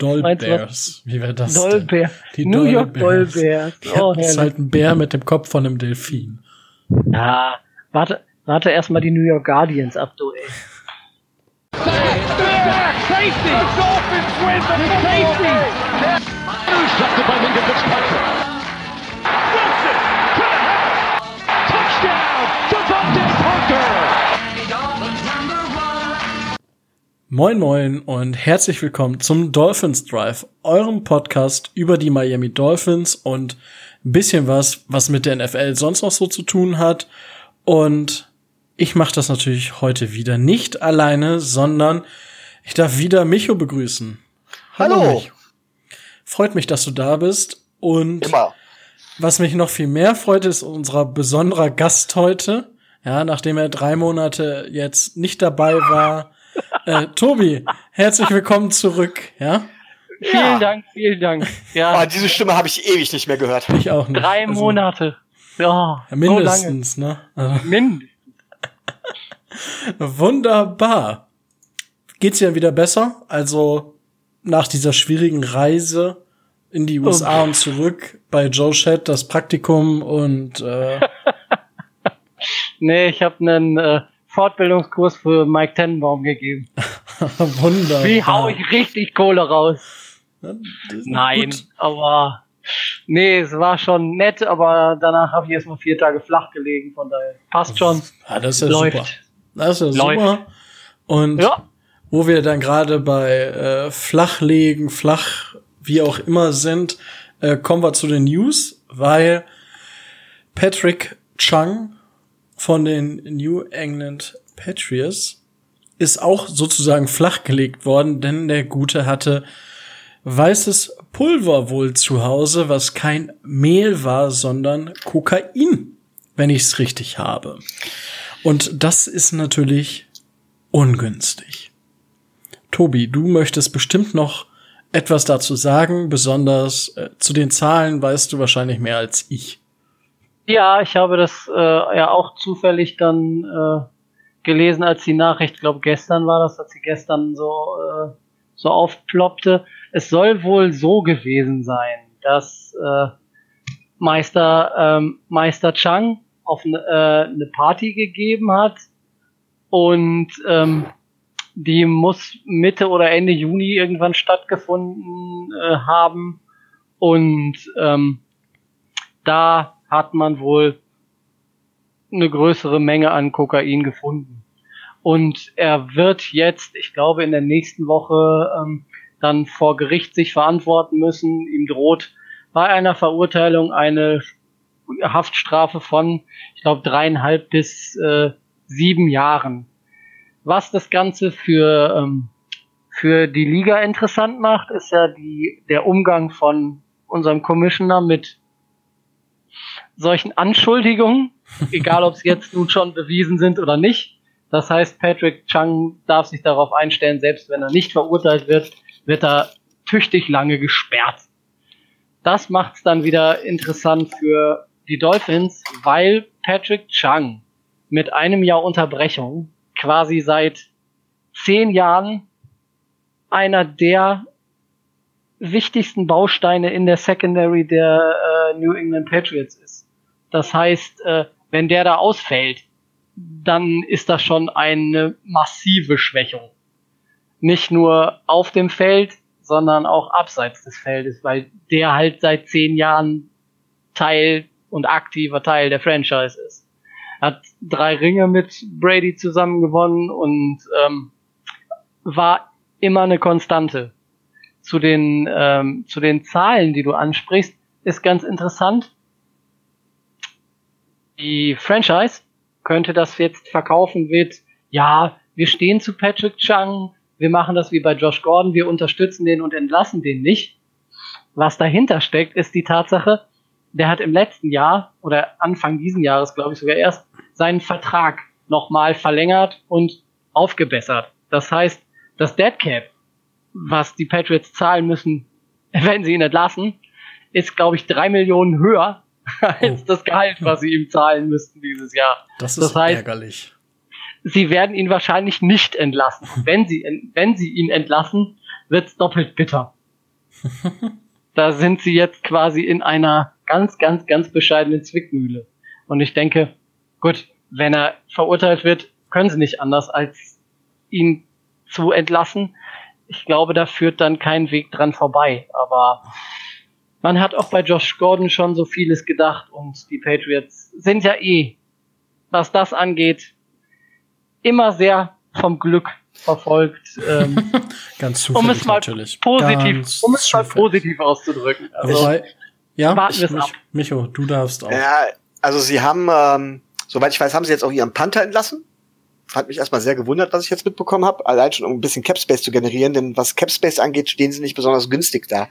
Dollbears. Wie wäre das? Dollbear. Die New York Dollbears. Ja, Oh, das ist halt ein Bär mit dem Kopf von einem Delfin. Ja, warte, warte erstmal die New York Guardians ab, du, ey. Safety! The Dolphins win the safety! Moin Moin und herzlich willkommen zum Dolphins Drive, eurem Podcast über die Miami Dolphins und ein bisschen was, was mit der NFL sonst noch so zu tun hat. Und ich mache das natürlich heute wieder nicht alleine, sondern ich darf wieder Micho begrüßen. Hallo. Micho. Freut mich, dass du da bist. Und Immer. was mich noch viel mehr freut, ist unser besonderer Gast heute. Ja, nachdem er drei Monate jetzt nicht dabei war. Äh, Tobi, herzlich willkommen zurück. Ja, Vielen Dank, vielen Dank. Ja, Oh, diese Stimme habe ich ewig nicht mehr gehört. ich auch nicht. drei Also, Monate. Ja, ja, so mindestens, ne? Also, Mindestens. wunderbar. Geht's dir wieder besser? Also nach dieser schwierigen Reise in die USA und zurück bei Joe Shed das Praktikum und äh, Nee, ich habe einen äh, Fortbildungskurs für Mike Tenenbaum gegeben. wunderbar. Wie hau ich richtig Kohle raus? Nein, gut. aber nee, es war schon nett, aber danach habe ich erstmal vier Tage flach gelegen, von daher passt schon. Ja, das ist ja Läuft. super. Das ist ja Läuft. super. Und Ja, wo wir dann gerade bei äh, Flachlegen, Flach, wie auch immer sind, äh, kommen wir zu den News, weil Patrick Chung von den New England Patriots ist auch sozusagen flachgelegt worden, denn der Gute hatte weißes Pulver wohl zu Hause, was kein Mehl war, sondern Kokain, wenn ich es richtig habe. Und das ist natürlich ungünstig. Tobi, du möchtest bestimmt noch etwas dazu sagen, besonders äh, zu den Zahlen weißt du wahrscheinlich mehr als ich. Ja, ich habe das äh, ja auch zufällig dann äh, gelesen, als die Nachricht, glaube gestern war das, als sie gestern so äh, so aufploppte. Es soll wohl so gewesen sein, dass äh, Meister ähm, Meister Chang auf eine, äh, eine Party gegeben hat und ähm, die muss Mitte oder Ende Juni irgendwann stattgefunden äh, haben und ähm, da hat man wohl eine größere Menge an Kokain gefunden. Und er wird jetzt, ich glaube, in der nächsten Woche ähm, dann vor Gericht sich verantworten müssen. Ihm droht bei einer Verurteilung eine Haftstrafe von, ich glaube, dreieinhalb bis äh, sieben Jahren. Was das Ganze für, ähm, für die Liga interessant macht, ist ja die, der Umgang von unserem Commissioner mit solchen Anschuldigungen, egal ob es jetzt nun schon bewiesen sind oder nicht. Das heißt, Patrick Chung darf sich darauf einstellen, selbst wenn er nicht verurteilt wird, wird er tüchtig lange gesperrt. Das macht es dann wieder interessant für die Dolphins, weil Patrick Chung mit einem Jahr Unterbrechung quasi seit zehn Jahren einer der wichtigsten Bausteine in der Secondary der äh, New England Patriots ist. Das heißt, äh, wenn der da ausfällt, dann ist das schon eine massive Schwächung. Nicht nur auf dem Feld, sondern auch abseits des Feldes, weil der halt seit zehn Jahren Teil und aktiver Teil der Franchise ist. Hat drei Ringe mit Brady zusammen gewonnen und ähm, war immer eine Konstante. Zu den, ähm, zu den Zahlen, die du ansprichst, ist ganz interessant. Die Franchise könnte das jetzt verkaufen mit, ja, wir stehen zu Patrick Chung, wir machen das wie bei Josh Gordon, wir unterstützen den und entlassen den nicht. Was dahinter steckt, ist die Tatsache, der hat im letzten Jahr oder Anfang diesen Jahres, glaube ich sogar erst, seinen Vertrag nochmal verlängert und aufgebessert. Das heißt, das Dead Cap, was die Patriots zahlen müssen, wenn sie ihn entlassen, ist, glaube ich, drei Millionen höher als Oh. das Gehalt, was sie ihm zahlen müssten dieses Jahr. Das ist Das heißt- ärgerlich. Sie werden ihn wahrscheinlich nicht entlassen. Wenn sie, wenn sie ihn entlassen, wird's doppelt bitter. da sind sie jetzt quasi in einer ganz, ganz, ganz bescheidenen Zwickmühle. Und ich denke, gut, wenn er verurteilt wird, können sie nicht anders, als ihn zu entlassen. Ich glaube, da führt dann kein Weg dran vorbei. Aber man hat auch bei Josh Gordon schon so vieles gedacht und die Patriots sind ja eh, was das angeht, immer sehr vom Glück verfolgt. Ähm, Ganz um zufällig es mal natürlich. positiv, Ganz um es mal zufällig. positiv auszudrücken. Also, Wobei, ja, warten ich, wir's mich, ab. Micho, du darfst auch. Ja, also sie haben, ähm, soweit ich weiß, haben sie jetzt auch ihren Panther entlassen. Hat mich erstmal sehr gewundert, was ich jetzt mitbekommen habe. Allein schon, um ein bisschen Capspace zu generieren, denn was Capspace angeht, stehen sie nicht besonders günstig da.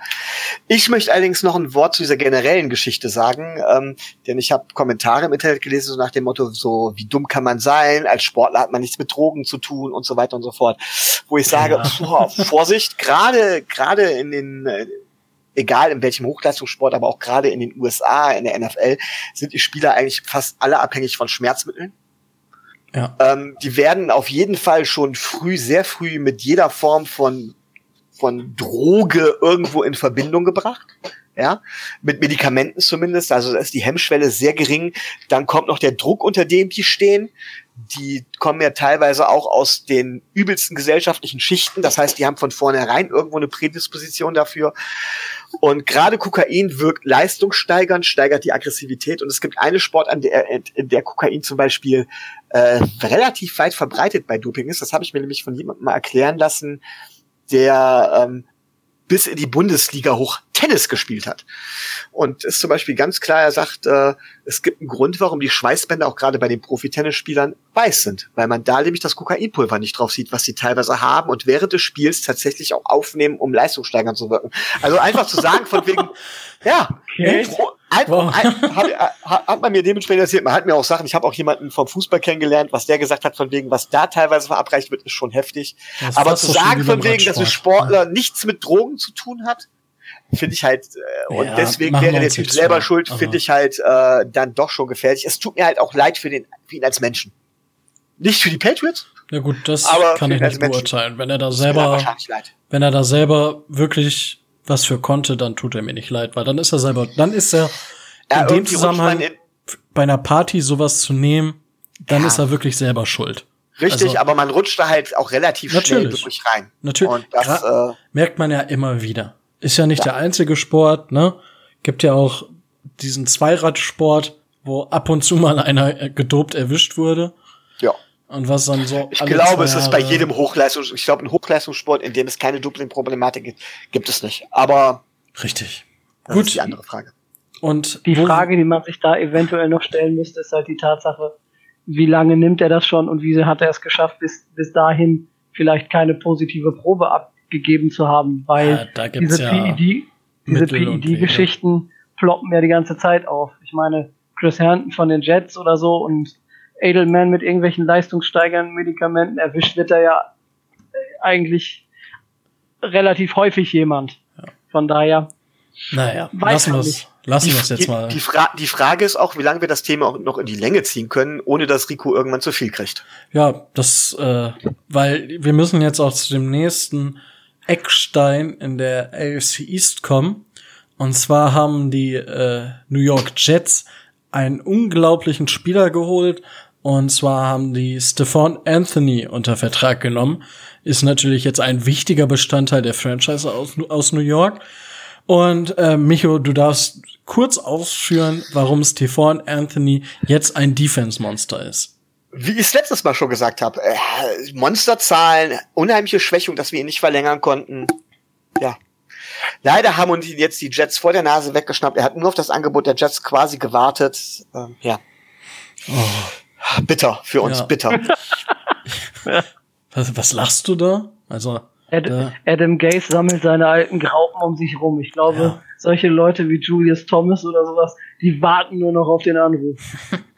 Ich möchte allerdings noch ein Wort zu dieser generellen Geschichte sagen, ähm, denn ich habe Kommentare im Internet gelesen, so nach dem Motto, so wie dumm kann man sein, als Sportler hat man nichts mit Drogen zu tun und so weiter und so fort. Wo ich sage, Ja. boah, Vorsicht, gerade gerade in den äh, egal in welchem Hochleistungssport, aber auch gerade in den USA, in der NFL, sind die Spieler eigentlich fast alle abhängig von Schmerzmitteln. Ja. Ähm, die werden auf jeden Fall schon früh, sehr früh mit jeder Form von, von Droge irgendwo in Verbindung gebracht. Ja, mit Medikamenten zumindest. Also da ist die Hemmschwelle sehr gering. Dann kommt noch der Druck, unter dem die stehen. Die kommen ja teilweise auch aus den übelsten gesellschaftlichen Schichten. Das heißt, die haben von vornherein irgendwo eine Prädisposition dafür. Und gerade Kokain wirkt leistungssteigernd, steigert die Aggressivität. Und es gibt eine Sport, an der, in der Kokain zum Beispiel äh, relativ weit verbreitet bei Doping ist. Das habe ich mir nämlich von jemandem mal erklären lassen, der ähm, bis in die Bundesliga hoch Tennis gespielt hat. Und ist zum Beispiel ganz klar, er sagt, äh, es gibt einen Grund, warum die Schweißbänder auch gerade bei den Profi-Tennisspielern weiß sind, weil man da nämlich das Kokainpulver nicht drauf sieht, was sie teilweise haben und während des Spiels tatsächlich auch aufnehmen, um leistungssteigernd zu wirken. Also einfach zu sagen von wegen, ja, Okay. ein, Wow. ein, hat, hat, hat man mir dementsprechend erzählt, man hat mir auch Sachen, ich habe auch jemanden vom Fußball kennengelernt, was der gesagt hat von wegen, was da teilweise verabreicht wird, ist schon heftig. Das Aber zu sagen von wegen, dass ein. Sportler nichts mit Drogen zu tun hat, finde ich halt, äh, und Ja, deswegen wäre der Typ selber vor. schuld, finde ich halt äh, dann doch schon gefährlich. Es tut mir halt auch leid für, den, für ihn als Menschen. Nicht für die Patriots, Ja gut, das kann ich nicht beurteilen. Wenn er da selber, wenn er da selber wirklich was für konnte, dann tut er mir nicht leid, weil dann ist er selber, dann ist er Ja, in dem Zusammenhang in- bei einer Party sowas zu nehmen, dann Ja. ist er wirklich selber schuld. Richtig, Also- aber man rutscht da halt auch relativ schnell Natürlich. wirklich rein. Natürlich. Und das, Gra- äh, merkt man ja immer wieder. Ist ja nicht der einzige Sport, ne? Gibt ja auch diesen Zweiradsport, wo ab und zu mal einer äh, gedopt erwischt wurde. ja. Und was dann so. Ich glaube, es ist bei jedem Hochleistungs, ich glaube, ein Hochleistungssport, in dem es keine Doping-Problematik gibt, gibt es nicht. Aber Richtig. das Gut. ist die andere Frage. Und Die Frage, die man sich da eventuell noch stellen müsste, ist halt die Tatsache, wie lange nimmt er das schon und wie hat er es geschafft, bis, bis dahin vielleicht keine positive Probe abgegeben zu haben, Ja, weil gibt's diese ja PED, diese PED-Geschichten ploppen ja die ganze Zeit auf. Ich meine, Chris Herndon von den Jets oder so und Edelman mit irgendwelchen leistungssteigernden Medikamenten erwischt wird er ja eigentlich relativ häufig jemand. Von daher, Naja, Weiß lassen wir's, nicht. lassen Die, wir's jetzt mal. die, Fra die Frage ist auch, wie lange wir das Thema auch noch in die Länge ziehen können, ohne dass Rico irgendwann zu viel kriegt. Ja, das, äh, weil wir müssen jetzt auch zu dem nächsten Eckstein in der AFC East kommen. Und zwar haben die äh, New York Jets einen unglaublichen Spieler geholt. Und zwar haben die Stephon Anthony unter Vertrag genommen. Ist natürlich jetzt ein wichtiger Bestandteil der Franchise aus, aus New York. Und äh, Micho, du darfst kurz ausführen, warum Stephon Anthony jetzt ein Defense-Monster ist. Wie ich es letztes Mal schon gesagt habe, äh, Monsterzahlen, unheimliche Schwächung, dass wir ihn nicht verlängern konnten. Ja. Leider haben uns ihn jetzt die Jets vor der Nase weggeschnappt. Er hat nur auf das Angebot der Jets quasi gewartet. Ähm, ja. Bitter, für uns Ja. bitter. Was, was lachst du da? Also, Ad Ja. Adam Gase sammelt seine alten Graupen um sich rum. Ich glaube, Ja. solche Leute wie Julius Thomas oder sowas, die warten nur noch auf den Anruf.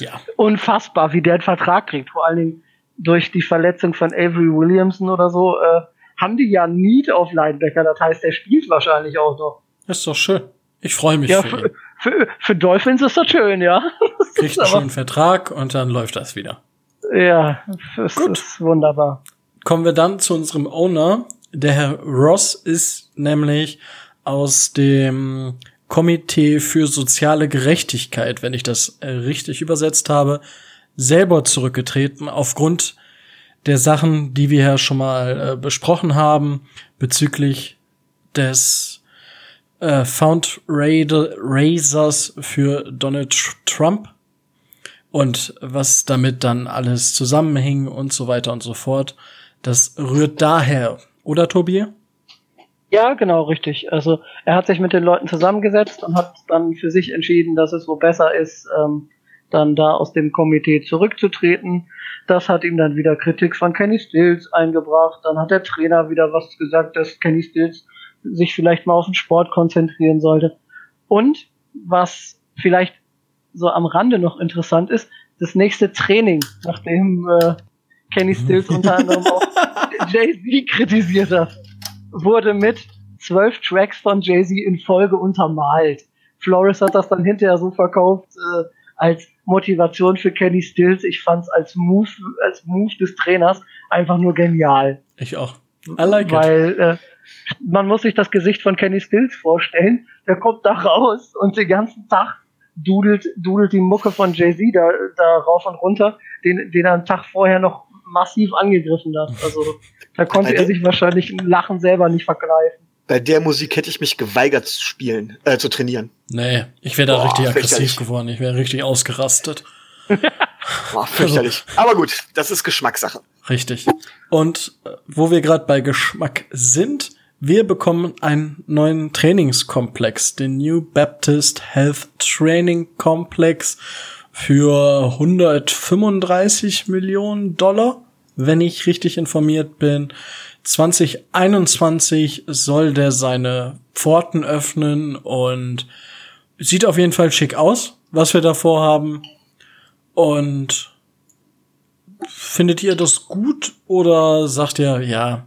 ja. Unfassbar, wie der einen Vertrag kriegt. Vor allen Dingen durch die Verletzung von Avery Williamson oder so, äh, haben die ja Need auf Linebacker. Das heißt, der spielt wahrscheinlich auch noch. Ist doch schön. Ich freue mich Ja, für für, ihn. für, für Dolphins ist das schön, ja. Das Kriegt einen schönen Vertrag und dann läuft das wieder. Ja, das Gut. ist wunderbar. kommen wir dann zu unserem Owner. Der Herr Ross ist nämlich aus dem Komitee für soziale Gerechtigkeit, wenn ich das äh, richtig übersetzt habe, selber zurückgetreten aufgrund der Sachen, die wir ja schon mal äh, besprochen haben bezüglich des äh, Found Raisers für Donald Trump und was damit dann alles zusammenhing und so weiter und so fort. Das rührt daher, oder Tobi? Ja, genau, richtig. Also er hat sich mit den Leuten zusammengesetzt und hat dann für sich entschieden, dass es wohl besser ist, ähm, dann da aus dem Komitee zurückzutreten. Das hat ihm dann wieder Kritik von Kenny Stills eingebracht. Dann hat der Trainer wieder was gesagt, dass Kenny Stills sich vielleicht mal auf den Sport konzentrieren sollte. Und was vielleicht so am Rande noch interessant ist, das nächste Training, nachdem äh, Kenny Stills unter anderem auch Jay-Z kritisiert hat, wurde mit zwölf Tracks von Jay-Z in Folge untermalt. Flores hat das dann hinterher so verkauft äh, als Motivation für Kenny Stills. Ich fand's als Move, als Move des Trainers einfach nur genial. Ich auch. I like Weil äh, man muss sich das Gesicht von Kenny Stills vorstellen. Der kommt da raus und den ganzen Tag dudelt, dudelt die Mucke von Jay-Z da, da rauf und runter, den, den er einen Tag vorher noch massiv angegriffen hat. Also da konnte er sich wahrscheinlich ein Lachen selber nicht vergreifen. Bei der Musik hätte ich mich geweigert zu spielen, äh, zu trainieren. Nee, ich wäre da Boah, richtig aggressiv geworden. Ich wäre richtig ausgerastet. Boah, fürchterlich. Also, Aber gut, das ist Geschmackssache. Richtig. Und äh, wo wir gerade bei Geschmack sind, wir bekommen einen neuen Trainingskomplex, den New Baptist Health Training Complex für 135 Millionen Dollar, wenn ich richtig informiert bin. 2021 soll der seine Pforten öffnen und sieht auf jeden Fall schick aus, was wir da vorhaben. Und findet ihr das gut oder sagt ihr, ja,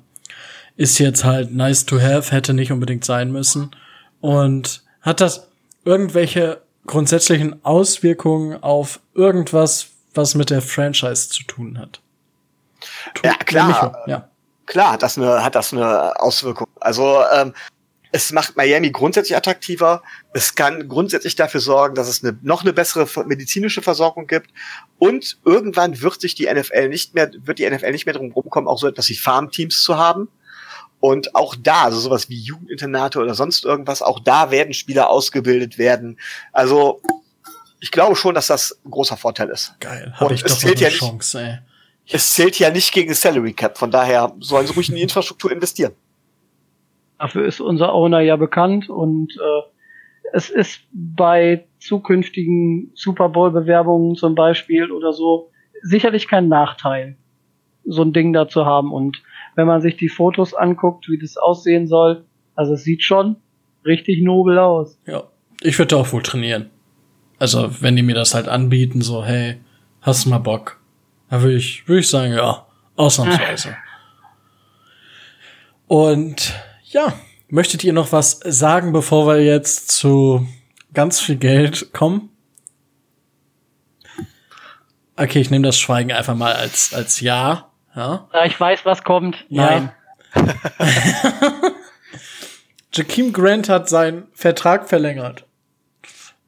ist jetzt halt nice to have, hätte nicht unbedingt sein müssen. Und hat das irgendwelche grundsätzlichen Auswirkungen auf irgendwas, was mit der Franchise zu tun hat? Tu ja, klar. Ja. Klar hat das eine, hat das eine Auswirkung. Also, ähm, es macht Miami grundsätzlich attraktiver. Es kann grundsätzlich dafür sorgen, dass es eine, noch eine bessere medizinische Versorgung gibt. Und irgendwann wird sich die NFL nicht mehr, wird die NFL nicht mehr drum rumkommen, auch so etwas wie Farmteams zu haben. Und auch da, also sowas wie Jugendinternate oder sonst irgendwas, auch da werden Spieler ausgebildet werden. Also ich glaube schon, dass das ein großer Vorteil ist. Geil, habe ich doch eine ja Chance, ey. Es zählt ja nicht gegen Salary Cap, von daher sollen sie ruhig in die Infrastruktur investieren. Dafür ist unser Owner ja bekannt und äh, es ist bei zukünftigen Super Bowl Bewerbungen zum Beispiel oder so sicherlich kein Nachteil, so ein Ding da zu haben und wenn man sich die Fotos anguckt, wie das aussehen soll. Also es sieht schon richtig nobel aus. Ja, ich würde auch wohl trainieren. Also wenn die mir das halt anbieten, so hey, hast du mal Bock? Dann würde ich, würde ich sagen, ja, ausnahmsweise. Und ja, möchtet ihr noch was sagen, bevor wir jetzt zu ganz viel Geld kommen? Okay, ich nehme das Schweigen einfach mal als, als Ja. Ja. Ich weiß, was kommt. Nein. Ja. Jakeem Grant hat seinen Vertrag verlängert.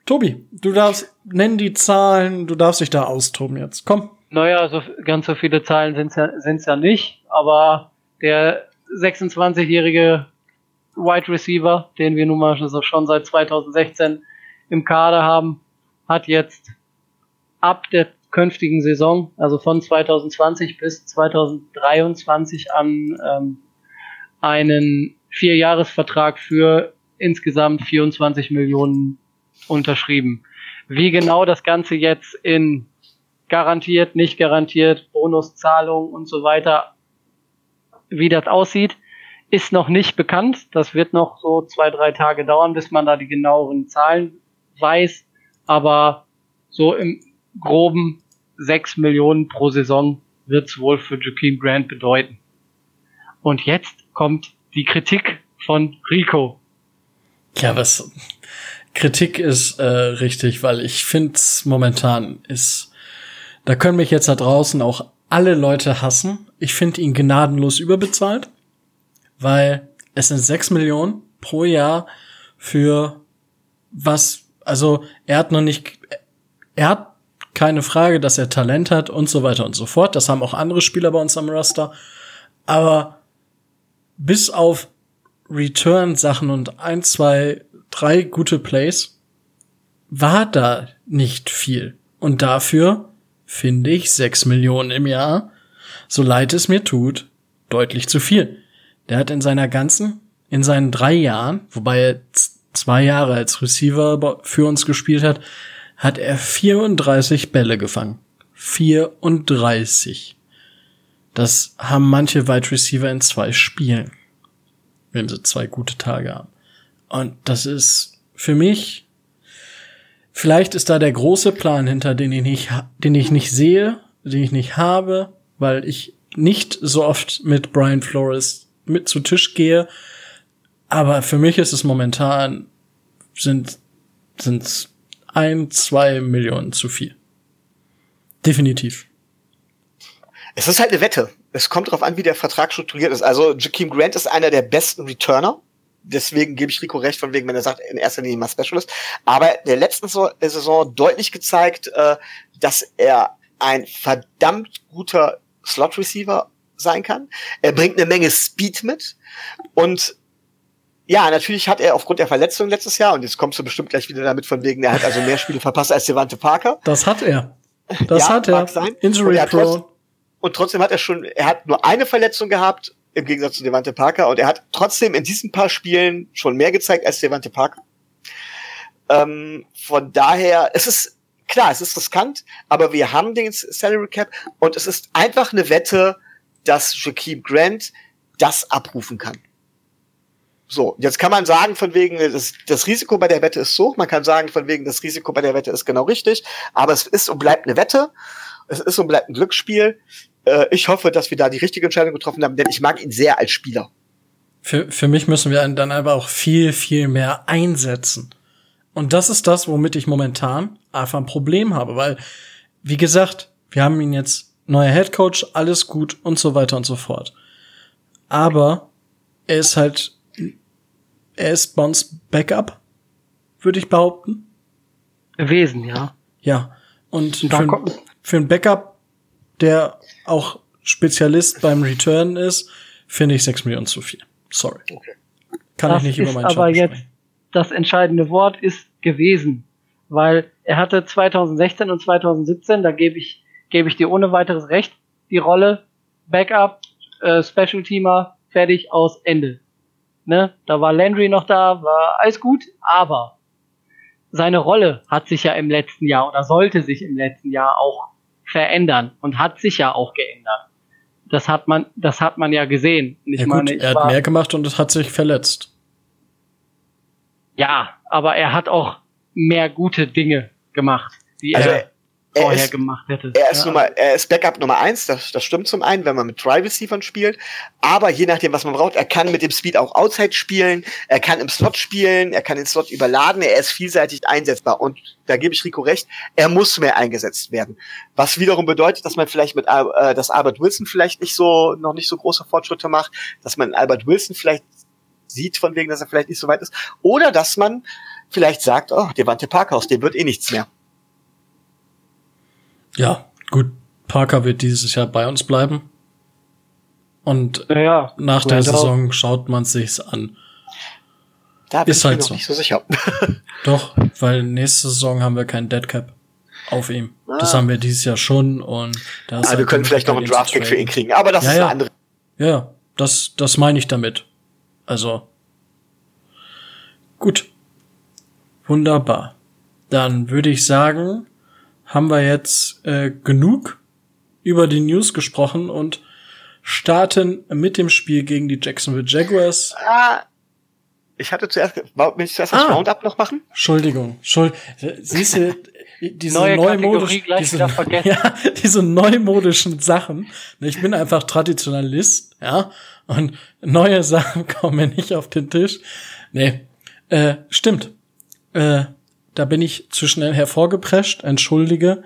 Tobi, du darfst, nennen die Zahlen, du darfst dich da austoben jetzt. Komm. Naja, so, ganz so viele Zahlen sind es ja, sind's ja nicht, aber der 26-jährige Wide Receiver, den wir nun mal schon seit 2016 im Kader haben, hat jetzt ab der künftigen Saison, also von 2020 bis 2023 an ähm, einen Vierjahresvertrag für insgesamt 24 Millionen unterschrieben. Wie genau das Ganze jetzt in garantiert, nicht garantiert, Bonuszahlung und so weiter, wie das aussieht, ist noch nicht bekannt. Das wird noch so zwei, drei Tage dauern, bis man da die genaueren Zahlen weiß. Aber so im groben 6 Millionen pro Saison wird es wohl für Joaquin Grant bedeuten. Und jetzt kommt die Kritik von Rico. Ja, was Kritik ist äh, richtig, weil ich finde momentan ist, da können mich jetzt da draußen auch alle Leute hassen. Ich finde ihn gnadenlos überbezahlt, weil es sind sechs Millionen pro Jahr für was, also er hat noch nicht, er hat keine Frage, dass er Talent hat und so weiter und so fort. Das haben auch andere Spieler bei uns am Roster. Aber bis auf Return-Sachen und ein, zwei, drei gute Plays war da nicht viel. Und dafür finde ich sechs Millionen im Jahr, so leid es mir tut, deutlich zu viel. Der hat in seiner ganzen, in seinen drei Jahren, wobei er zwei Jahre als Receiver für uns gespielt hat, hat er 34 Bälle gefangen. 34. Das haben manche Wide Receiver in zwei Spielen, wenn sie zwei gute Tage haben. Und das ist für mich, vielleicht ist da der große Plan hinter, den ich nicht, den ich nicht sehe, den ich nicht habe, weil ich nicht so oft mit Brian Flores mit zu Tisch gehe. Aber für mich ist es momentan sind sind ein, zwei Millionen zu viel. Definitiv. Es ist halt eine Wette. Es kommt darauf an, wie der Vertrag strukturiert ist. Also Jakeem Grant ist einer der besten Returner. Deswegen gebe ich Rico recht, von wegen, wenn er sagt, in erster Linie mal Specialist. Aber der letzten Saison deutlich gezeigt, äh, dass er ein verdammt guter Slot Receiver sein kann. Er bringt eine Menge Speed mit und ja, natürlich hat er aufgrund der Verletzung letztes Jahr, und jetzt kommst du bestimmt gleich wieder damit von wegen, er hat also mehr Spiele verpasst als Devante Parker. Das hat er. Das ja, hat er. Sein. Injury und, trotzdem, und trotzdem hat er schon, er hat nur eine Verletzung gehabt, im Gegensatz zu Devante Parker, und er hat trotzdem in diesen paar Spielen schon mehr gezeigt als Devante Parker. Ähm, von daher, es ist, klar, es ist riskant, aber wir haben den Salary Cap und es ist einfach eine Wette, dass Jakeem Grant das abrufen kann. So, jetzt kann man sagen, von wegen, das, das Risiko bei der Wette ist so, man kann sagen, von wegen, das Risiko bei der Wette ist genau richtig, aber es ist und bleibt eine Wette, es ist und bleibt ein Glücksspiel. Äh, ich hoffe, dass wir da die richtige Entscheidung getroffen haben, denn ich mag ihn sehr als Spieler. Für, für mich müssen wir dann aber auch viel, viel mehr einsetzen. Und das ist das, womit ich momentan einfach ein Problem habe, weil, wie gesagt, wir haben ihn jetzt neuer Head Coach, alles gut und so weiter und so fort. Aber er ist halt er ist uns Backup, würde ich behaupten. Gewesen, ja. Ja. Und für, ein, für ein Backup, der auch Spezialist beim Return ist, finde ich 6 Millionen zu viel. Sorry. Okay. Kann das ich nicht über meinen Aber jetzt das entscheidende Wort ist gewesen, weil er hatte 2016 und 2017, da gebe ich gebe ich dir ohne weiteres recht, die Rolle Backup, äh, Special Teamer, fertig aus Ende. Ne? Da war Landry noch da, war alles gut, aber seine Rolle hat sich ja im letzten Jahr oder sollte sich im letzten Jahr auch verändern und hat sich ja auch geändert. Das hat man, das hat man ja gesehen. Ich ja, meine, gut, er hat mehr gemacht und es hat sich verletzt. Ja, aber er hat auch mehr gute Dinge gemacht, die also, er vorher ist, gemacht hätte. Er ist, ja. Nummer, er ist Backup Nummer eins, das, das stimmt zum einen, wenn man mit Dry Receivern spielt. Aber je nachdem, was man braucht, er kann mit dem Speed auch Outside spielen, er kann im Slot spielen, er kann den Slot überladen, er ist vielseitig einsetzbar. Und da gebe ich Rico recht, er muss mehr eingesetzt werden. Was wiederum bedeutet, dass man vielleicht mit äh, dass Albert Wilson vielleicht nicht so, noch nicht so große Fortschritte macht, dass man Albert Wilson vielleicht sieht, von wegen, dass er vielleicht nicht so weit ist. Oder dass man vielleicht sagt, oh, Devante Parkhaus, dem wird eh nichts mehr. Ja, gut. Parker wird dieses Jahr bei uns bleiben. Und ja, nach der Saison schaut man sich's an. Da bin ist ich halt noch so. nicht so sicher. Doch, weil nächste Saison haben wir keinen Deadcap auf ihm. Ah. Das haben wir dieses Jahr schon und da ah, halt wir können vielleicht noch einen Draftkick für ihn kriegen, aber das ja, ist eine ja. andere. Ja, das, das meine ich damit. Also gut. Wunderbar. Dann würde ich sagen, haben wir jetzt äh, genug über die News gesprochen und starten mit dem Spiel gegen die Jacksonville Jaguars. Ah, ich hatte zuerst, will ich zuerst das ah, Roundup noch machen? Entschuldigung, Schuld, siehst du, diese Neue neumodischen, diese, ja, diese neumodischen Sachen. Ich bin einfach Traditionalist, ja, und neue Sachen kommen nicht auf den Tisch. Nee, äh, stimmt. Äh, da bin ich zu schnell hervorgeprescht, entschuldige.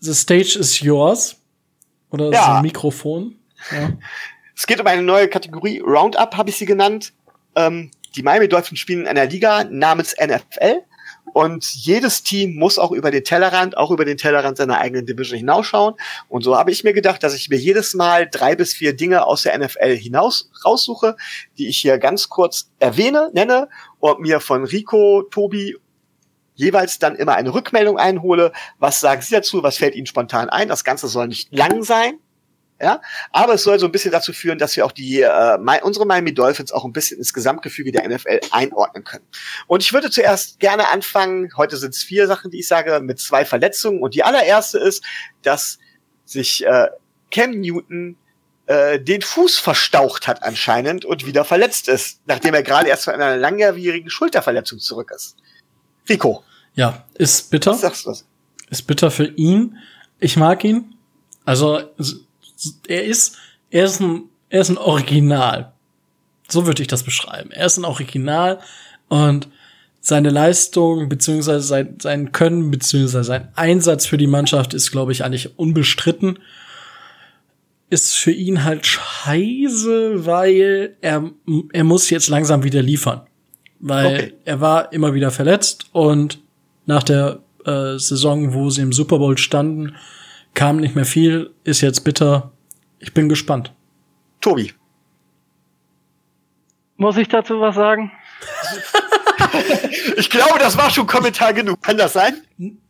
The stage is yours. Oder Ja. so ein Mikrofon. Ja. Es geht um eine neue Kategorie, Roundup habe ich sie genannt. Ähm, die Miami Dolphins spielen in einer Liga namens NFL und jedes Team muss auch über den Tellerrand, auch über den Tellerrand seiner eigenen Division hinausschauen. Und so habe ich mir gedacht, dass ich mir jedes Mal drei bis vier Dinge aus der NFL hinaus raussuche, die ich hier ganz kurz erwähne, nenne und mir von Rico, Tobi jeweils dann immer eine Rückmeldung einhole. Was sagen Sie dazu? Was fällt Ihnen spontan ein? Das Ganze soll nicht lang sein. Ja, aber es soll so ein bisschen dazu führen, dass wir auch die äh, unsere Miami Dolphins auch ein bisschen ins Gesamtgefüge der NFL einordnen können. Und ich würde zuerst gerne anfangen. Heute sind es vier Sachen, die ich sage, mit zwei Verletzungen. Und die allererste ist, dass sich äh, Cam Newton äh, den Fuß verstaucht hat anscheinend und wieder verletzt ist, nachdem er gerade erst von einer langjährigen Schulterverletzung zurück ist. Rico, ja, ist bitter. was sagst du? was? ist bitter für ihn. Ich mag ihn. Also er ist, er ist ein, er ist ein Original. So würde ich das beschreiben. Er ist ein Original und seine Leistung beziehungsweise sein, sein Können beziehungsweise sein Einsatz für die Mannschaft ist, glaube ich, eigentlich unbestritten. Ist für ihn halt scheiße, weil er, er muss jetzt langsam wieder liefern. Weil Okay. er war immer wieder verletzt und nach der äh, Saison, wo sie im Super Bowl standen, kam nicht mehr viel, ist jetzt bitter. Ich bin gespannt. Tobi. Muss ich dazu was sagen? Ich glaube, das war schon Kommentar genug. Kann das sein?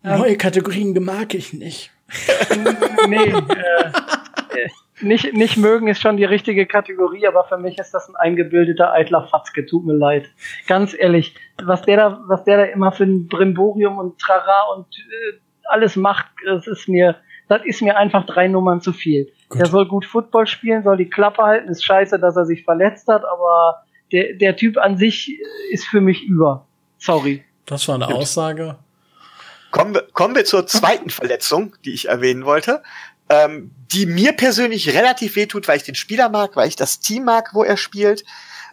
Neue Kategorien mag ich nicht. nee, äh, äh, nicht, nicht mögen ist schon die richtige Kategorie, aber für mich ist das ein eingebildeter eitler Fatzke, tut mir leid. Ganz ehrlich, was der da, was der da immer für ein Brimborium und Trara und äh, alles macht, das ist mir, das ist mir einfach drei Nummern zu viel. Gut. Der soll gut Football spielen, soll die Klappe halten, ist scheiße, dass er sich verletzt hat, aber der, der Typ an sich ist für mich über. Sorry. Das war eine Aussage. Kommen wir, kommen wir zur zweiten Verletzung, die ich erwähnen wollte, ähm, die mir persönlich relativ wehtut, weil ich den Spieler mag, weil ich das Team mag, wo er spielt.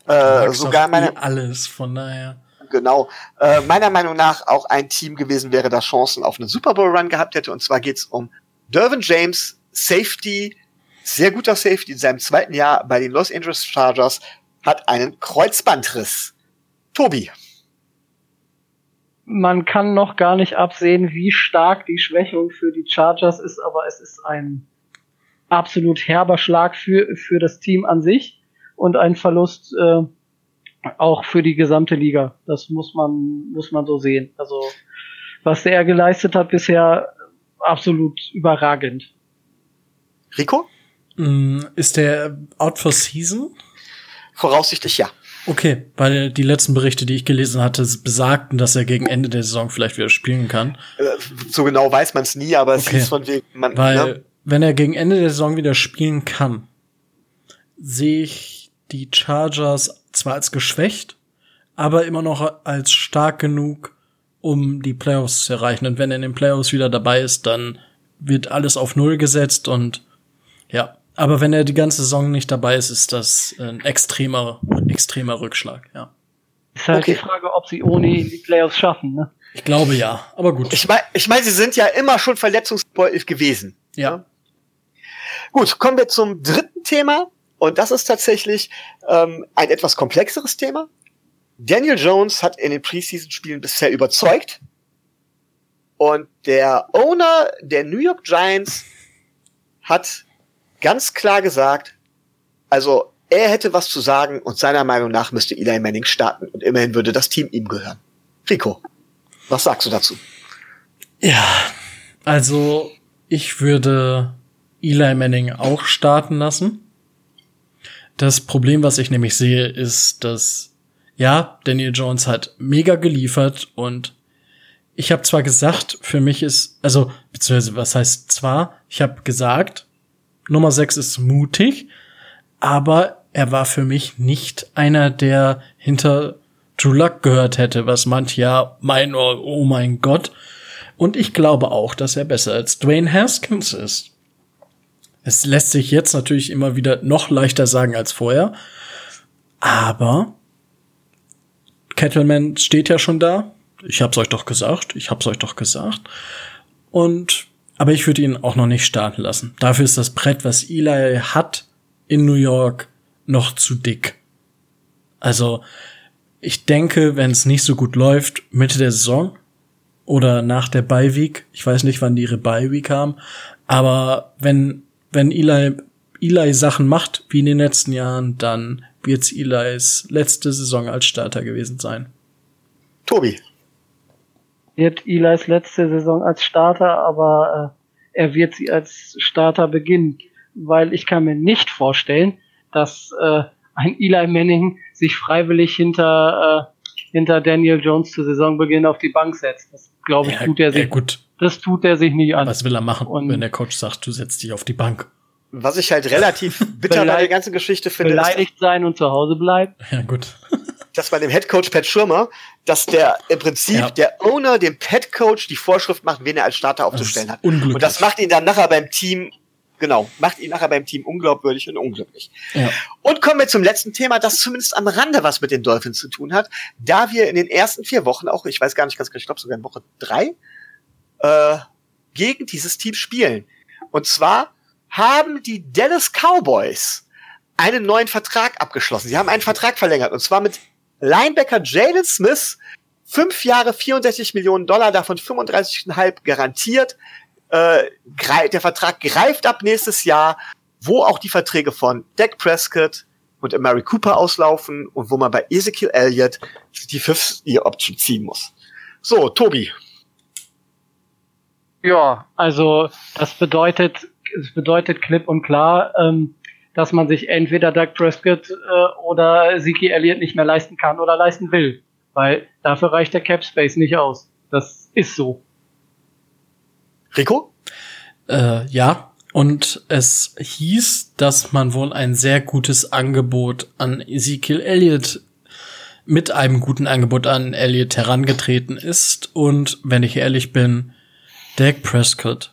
Äh, sogar doch meine, eh alles, von daher. genau, äh, meiner Meinung nach auch ein Team gewesen wäre, das Chancen auf einen Super Bowl Run gehabt hätte. Und zwar geht's um Dervin James, Safety, sehr guter Safety in seinem zweiten Jahr bei den Los Angeles Chargers, hat einen Kreuzbandriss. Tobi, man kann noch gar nicht absehen, wie stark die Schwächung für die Chargers ist, aber es ist ein absolut herber Schlag für, für das Team an sich und ein Verlust äh, auch für die gesamte Liga. Das muss man, muss man so sehen. Also, was der geleistet hat bisher, absolut überragend. Rico? Mm, Ist der out for season? Voraussichtlich ja. Okay, weil die letzten Berichte, die ich gelesen hatte, besagten, dass er gegen Ende der Saison vielleicht wieder spielen kann. Äh, so genau weiß man es nie, aber es Okay. hieß von wegen, man, Weil, ne? wenn er gegen Ende der Saison wieder spielen kann, sehe ich die Chargers zwar als geschwächt, aber immer noch als stark genug, um die Playoffs zu erreichen. Und wenn er in den Playoffs wieder dabei ist, dann wird alles auf Null gesetzt und ja. Aber wenn er die ganze Saison nicht dabei ist, ist das ein extremer, extremer Rückschlag, ja. Ist halt Okay. die Frage, ob sie ohne ihn die Playoffs schaffen. Ne? Ich glaube ja, aber gut. Ich meine, ich mein, sie sind ja immer schon verletzungsbeutelt gewesen. ja. Gut, kommen wir zum dritten Thema. Und das ist tatsächlich ähm, ein etwas komplexeres Thema. Daniel Jones hat in den Preseason-Spielen bisher überzeugt. Und der Owner der New York Giants hat ganz klar gesagt, also er hätte was zu sagen und seiner Meinung nach müsste Eli Manning starten und immerhin würde das Team ihm gehören. Rico, was sagst du dazu? Ja, also ich würde Eli Manning auch starten lassen. Das Problem, was ich nämlich sehe, ist, dass ja, Daniel Jones hat mega geliefert und ich habe zwar gesagt, für mich ist, also, beziehungsweise, was heißt zwar, ich habe gesagt, Nummer 6 ist mutig, aber er war für mich nicht einer, der hinter Drew Luck gehört hätte, was manche ja meinen, oh, oh mein Gott. Und ich glaube auch, dass er besser als Dwayne Haskins ist. Es lässt sich jetzt natürlich immer wieder noch leichter sagen als vorher. Aber Kettleman steht ja schon da. Ich hab's euch doch gesagt. Ich hab's euch doch gesagt. Und Aber ich würde ihn auch noch nicht starten lassen. Dafür ist das Brett, was Eli hat in New York, noch zu dick. Also, ich denke, wenn es nicht so gut läuft, Mitte der Saison oder nach der Bye Week, ich weiß nicht, wann die ihre Bye Week haben, aber wenn, wenn Eli, Eli Sachen macht, wie in den letzten Jahren, dann wird's Eli's letzte Saison als Starter gewesen sein. Tobi. Wird Eli's letzte Saison als Starter, aber äh, er wird sie als Starter beginnen, weil ich kann mir nicht vorstellen, dass äh, ein Eli Manning sich freiwillig hinter, äh, hinter Daniel Jones zu Saisonbeginn auf die Bank setzt. Das glaube ich, Ja, tut er ja, sich. gut. Das tut er sich nicht an. Was will er machen, Und- wenn der Coach sagt, du setzt dich auf die Bank? Was ich halt relativ bitter bei der ganzen Geschichte finde, ist, Beleidigt sein und zu Hause bleiben. Ja, gut. Dass bei dem Headcoach Pat Schirmer, dass der im Prinzip Ja. der Owner dem Headcoach die Vorschrift macht, wen er als Starter aufzustellen hat. unglücklich. Und das macht ihn dann nachher beim Team, genau, macht ihn nachher beim Team unglaubwürdig und unglücklich. Ja. Und kommen wir zum letzten Thema, das zumindest am Rande was mit den Dolphins zu tun hat, da wir in den ersten vier Wochen auch, ich weiß gar nicht ganz genau, ich glaube sogar in Woche drei, äh, gegen dieses Team spielen. Und zwar haben die Dallas Cowboys einen neuen Vertrag abgeschlossen. Sie haben einen Vertrag verlängert und zwar mit Linebacker Jalen Smith. Fünf Jahre, 64 Millionen Dollar, davon 35,5 garantiert. Äh, der Vertrag greift ab nächstes Jahr, wo auch die Verträge von Dak Prescott und Mary Cooper auslaufen und wo man bei Ezekiel Elliott die Fifth-Year-Option ziehen muss. So, Tobi. Ja, also das bedeutet, es bedeutet klipp und klar, ähm, dass man sich entweder Doug Prescott äh, oder Zeke Elliott nicht mehr leisten kann oder leisten will. Weil dafür reicht der Cap Space nicht aus. Das ist so. Rico? Äh, ja, und es hieß, dass man wohl ein sehr gutes Angebot an Ezekiel Elliott mit einem guten Angebot an Elliott herangetreten ist. Und wenn ich ehrlich bin, Dak Prescott.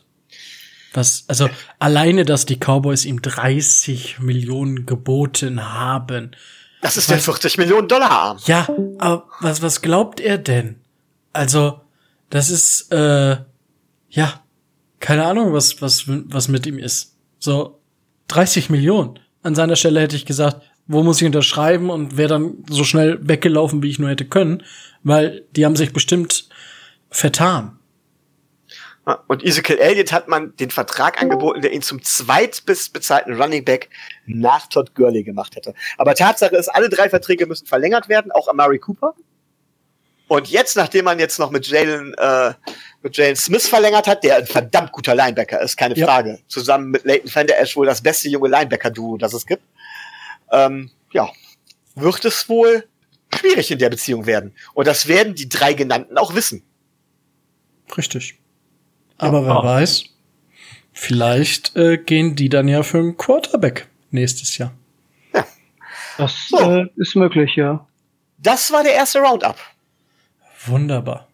Was, also alleine, dass die Cowboys ihm 30 Millionen geboten haben. Das ist der 40 Millionen Dollar Arm. Ja, aber was, was glaubt er denn? Also, das ist, äh, ja, keine Ahnung, was, was, was mit ihm ist. So, 30 Millionen. An seiner Stelle hätte ich gesagt, wo muss ich unterschreiben und wäre dann so schnell weggelaufen, wie ich nur hätte können, weil die haben sich bestimmt vertan. Und Ezekiel Elliott hat man den Vertrag angeboten, der ihn zum zweitbezahlten Running Back nach Todd Gurley gemacht hätte. Aber Tatsache ist, alle drei Verträge müssen verlängert werden, auch Amari Cooper. Und jetzt, nachdem man jetzt noch mit Jalen, äh, mit Jalen Smith verlängert hat, der ein verdammt guter Linebacker ist, keine Ja. Frage. Zusammen mit Leighton Fender Ash wohl das beste junge Linebacker-Duo, das es gibt. Ähm, ja, wird es wohl schwierig in der Beziehung werden. Und das werden die drei genannten auch wissen. Richtig. Aber wer Ja. weiß, vielleicht äh, gehen die dann ja für einen Quarterback nächstes Jahr. Das So. äh, ist möglich, ja. Das war der erste Roundup. Wunderbar.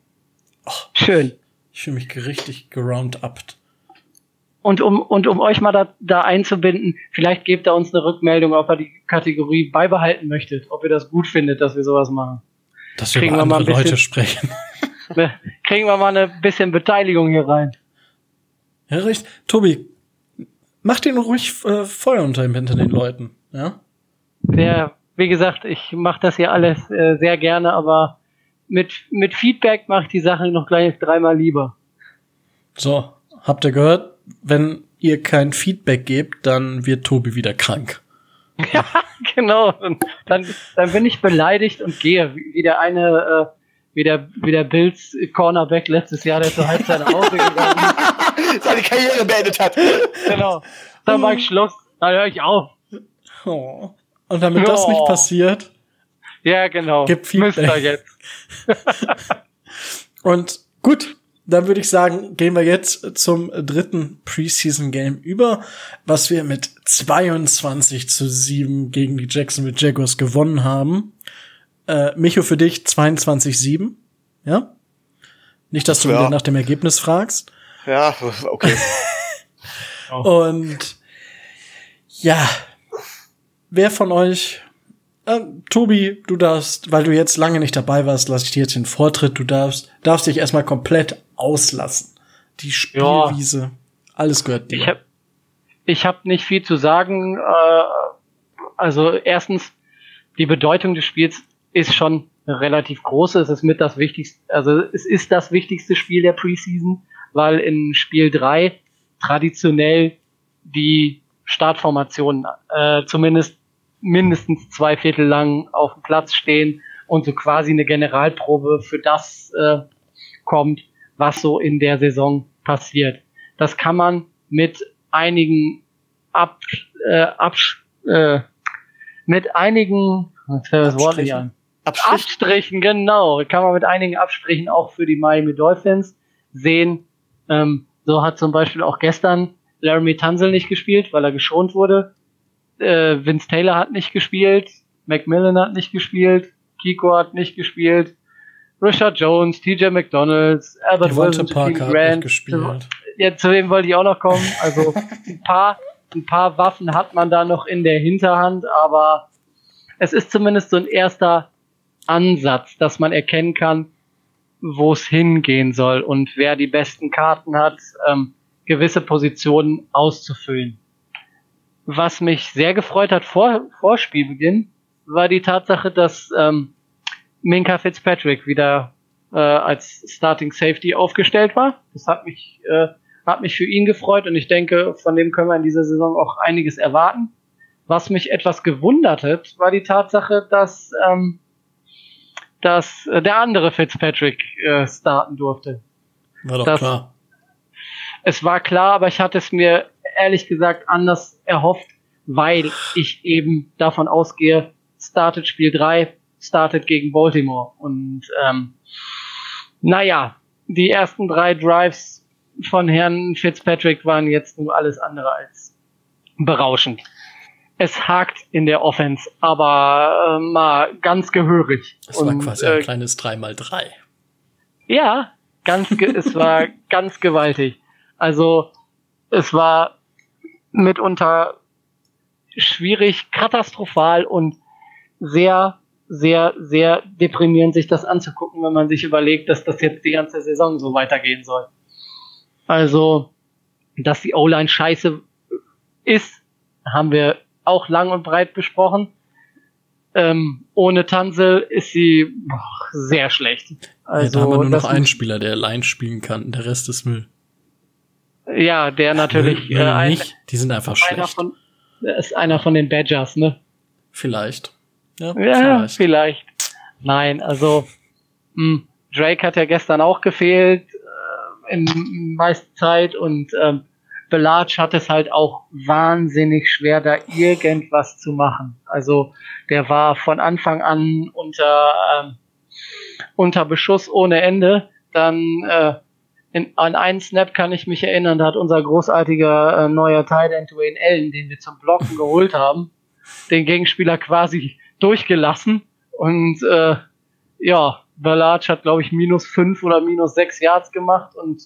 Schön. Ich fühle mich richtig geroundupt. Und um, und um euch mal da, da einzubinden, vielleicht gebt ihr uns eine Rückmeldung, ob ihr die Kategorie beibehalten möchtet, ob ihr das gut findet, dass wir sowas machen. Dass wir Kriegen über wir mal andere ein bisschen- Leute sprechen. Ne, Kriegen wir mal ein bisschen Beteiligung hier rein. Ja, richtig. Tobi, mach den ruhig äh, Feuer unter, hinter den Leuten. Ja? Der, wie gesagt, ich mache das hier alles äh, sehr gerne, aber mit, mit Feedback mache ich die Sache noch gleich dreimal lieber. So, habt ihr gehört? Wenn ihr kein Feedback gebt, dann wird Tobi wieder krank. Ja, genau. Dann, dann bin ich beleidigt und gehe, wie, wie der eine, äh, wie der, wie der Bills Cornerback letztes Jahr, der zur Halbzeit nach Hause gegangen ist. Seine Karriere beendet hat. Genau. Dann mach ich Schluss. Dann höre ich auf. Oh. Und damit das Oh. nicht passiert, Ja, genau. Gib Müsst ihr Feedback. jetzt. Und gut, dann würde ich sagen, gehen wir jetzt zum dritten Preseason Game über, was wir mit 22 zu 7 gegen die Jacksonville Jaguars gewonnen haben. Äh, Micho, für dich 22-7, ja? Nicht, dass du Ja. nach dem Ergebnis fragst. Ja, okay. Und ja, wer von euch, äh, Tobi, du darfst, weil du jetzt lange nicht dabei warst, lass ich dir jetzt den Vortritt. Du darfst, darfst dich erstmal komplett auslassen. Die Spielwiese Alles gehört dir. Ich habe ich hab nicht viel zu sagen. Äh, also erstens, die Bedeutung des Spiels ist schon relativ groß. Es ist mit das wichtigste, also es ist das wichtigste Spiel der Preseason, weil in Spiel 3 traditionell die Startformationen äh, zumindest mindestens zwei Viertel lang auf dem Platz stehen und so quasi eine Generalprobe für das äh, kommt, was so in der Saison passiert. Das kann man mit einigen Ab, äh, Abs äh, mit einigen das Wort nicht an. Abstrich. Abstrichen, genau. Kann man mit einigen Abstrichen auch für die Miami Dolphins sehen. Ähm, so hat zum Beispiel auch gestern Laramie Tunzel nicht gespielt, weil er geschont wurde. Äh, Vince Taylor hat nicht gespielt. Macmillan hat nicht gespielt. Kiko hat nicht gespielt. Richard Jones, TJ McDonalds, Albert Devonta Wilson, Parker hat Grant. nicht gespielt. Ja, zu wem wollte ich auch noch kommen. Also ein paar, ein paar Waffen hat man da noch in der Hinterhand, aber es ist zumindest so ein erster Ansatz, dass man erkennen kann, wo es hingehen soll und wer die besten Karten hat, ähm, gewisse Positionen auszufüllen. Was mich sehr gefreut hat vor, vor Spielbeginn, war die Tatsache, dass ähm, Minka Fitzpatrick wieder äh, als Starting Safety aufgestellt war. Das hat mich, äh, hat mich für ihn gefreut und ich denke, von dem können wir in dieser Saison auch einiges erwarten. Was mich etwas gewundert hat, war die Tatsache, dass, ähm, dass äh, der andere Fitzpatrick äh, starten durfte. War doch Das- klar. Es war klar, aber ich hatte es mir ehrlich gesagt anders erhofft, weil ich eben davon ausgehe, startet Spiel 3, startet gegen Baltimore. Und ähm, naja, die ersten drei Drives von Herrn Fitzpatrick waren jetzt nur alles andere als berauschend. Es hakt in der Offense, aber äh, mal ganz gehörig. Das war Und, quasi äh, ein kleines 3x3. ja, ganz es war ganz gewaltig. Also es war mitunter schwierig, katastrophal und sehr, sehr, sehr deprimierend, sich das anzugucken, wenn man sich überlegt, dass das jetzt die ganze Saison so weitergehen soll. Also, dass die O-Line scheiße ist, haben wir auch lang und breit besprochen. Ähm, ohne Tansel ist sie boah, sehr schlecht. ja, Also, da haben wir nur noch einen Spieler, der Line spielen kann. Der Rest ist Müll. Ja, der natürlich Müll, äh, Müll ein, nicht. Die sind einfach einer schlecht. von der ist einer von den Badgers, ne? Vielleicht. Ja, Ja, vielleicht. vielleicht. Nein, also mh, Drake hat ja gestern auch gefehlt äh, in meiste Zeit und ähm, Belatsch hat es halt auch wahnsinnig schwer, da irgendwas zu machen. Also der war von Anfang an unter ähm, unter Beschuss ohne Ende. Dann äh, in, an einen Snap kann ich mich erinnern, da hat unser großartiger äh, neuer Tight End Dwayne Allen, den wir zum Blocken geholt haben, den Gegenspieler quasi durchgelassen und äh, ja, Ballac hat glaube ich minus fünf oder minus sechs Yards gemacht und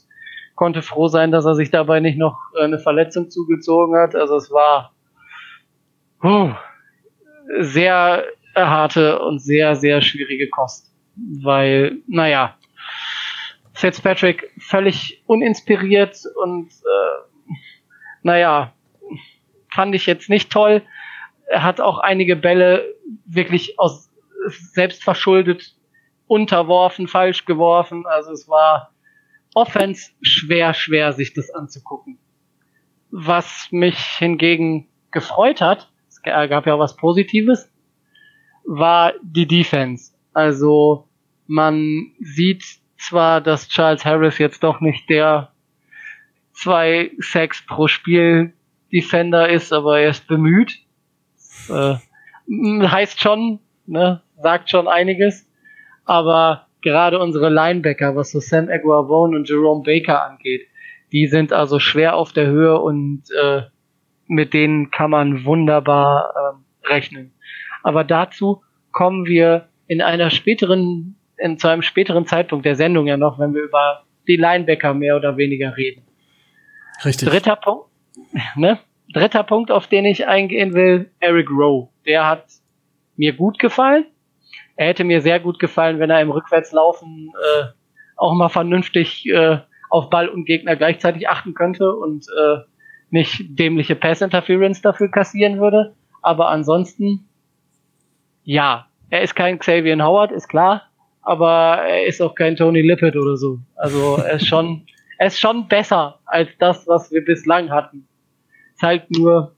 konnte froh sein, dass er sich dabei nicht noch eine Verletzung zugezogen hat. Also es war huh, sehr harte und sehr, sehr schwierige Kost. Weil, naja, Fitzpatrick völlig uninspiriert und äh, naja, fand ich jetzt nicht toll. Er hat auch einige Bälle wirklich aus selbst verschuldet unterworfen, falsch geworfen. Also es war Offense schwer, schwer, sich das anzugucken. Was mich hingegen gefreut hat, es gab ja auch was Positives, war die Defense. Also man sieht zwar, dass Charles Harris jetzt doch nicht der zwei Sacks pro Spiel Defender ist, aber er ist bemüht. Äh, heißt schon, ne, sagt schon einiges. Aber gerade unsere Linebacker, was so Sam Aguavone und Jerome Baker angeht, die sind also schwer auf der Höhe und äh, mit denen kann man wunderbar äh, rechnen. Aber dazu kommen wir in einer späteren, in zu einem späteren Zeitpunkt der Sendung ja noch, wenn wir über die Linebacker mehr oder weniger reden. Richtig. Dritter Punkt, ne? Dritter Punkt, auf den ich eingehen will, Eric Rowe. Der hat mir gut gefallen. Er hätte mir sehr gut gefallen, wenn er im Rückwärtslaufen äh, auch mal vernünftig äh, auf Ball und Gegner gleichzeitig achten könnte und äh, nicht dämliche Pass-Interference dafür kassieren würde. Aber ansonsten, ja, er ist kein Xavier Howard, ist klar, aber er ist auch kein Tony Lippett oder so. Also er ist schon, er ist schon besser als das, was wir bislang hatten. Ist halt nur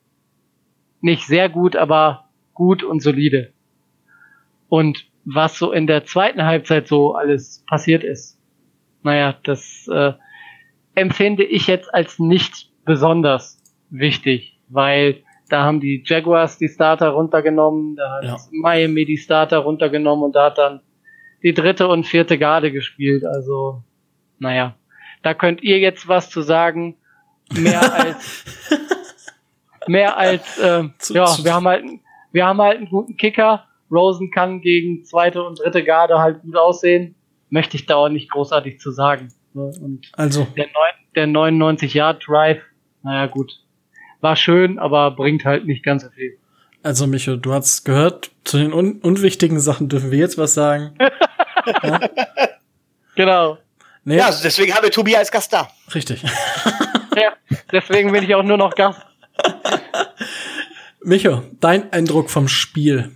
nicht sehr gut, aber gut und solide. Und was so in der zweiten Halbzeit so alles passiert ist, naja, das äh, empfinde ich jetzt als nicht besonders wichtig, weil da haben die Jaguars die Starter runtergenommen, da hat ja. Miami die Starter runtergenommen und da hat dann die dritte und vierte Garde gespielt. Also, naja, da könnt ihr jetzt was zu sagen. Mehr als mehr als äh, ja, wir haben halt wir haben halt einen guten Kicker. Rosen kann gegen zweite und dritte Garde halt gut aussehen. Möchte ich da auch nicht großartig zu sagen. Ne? Und also der, der 99 Yard Drive, naja gut, war schön, aber bringt halt nicht ganz so viel. Also Micho, du hast gehört, zu den un unwichtigen Sachen dürfen wir jetzt was sagen. ja? Genau. Nee. Ja, also deswegen haben wir Tobi als Gast da. Richtig. ja, deswegen bin ich auch nur noch Gast. Micho, dein Eindruck vom Spiel?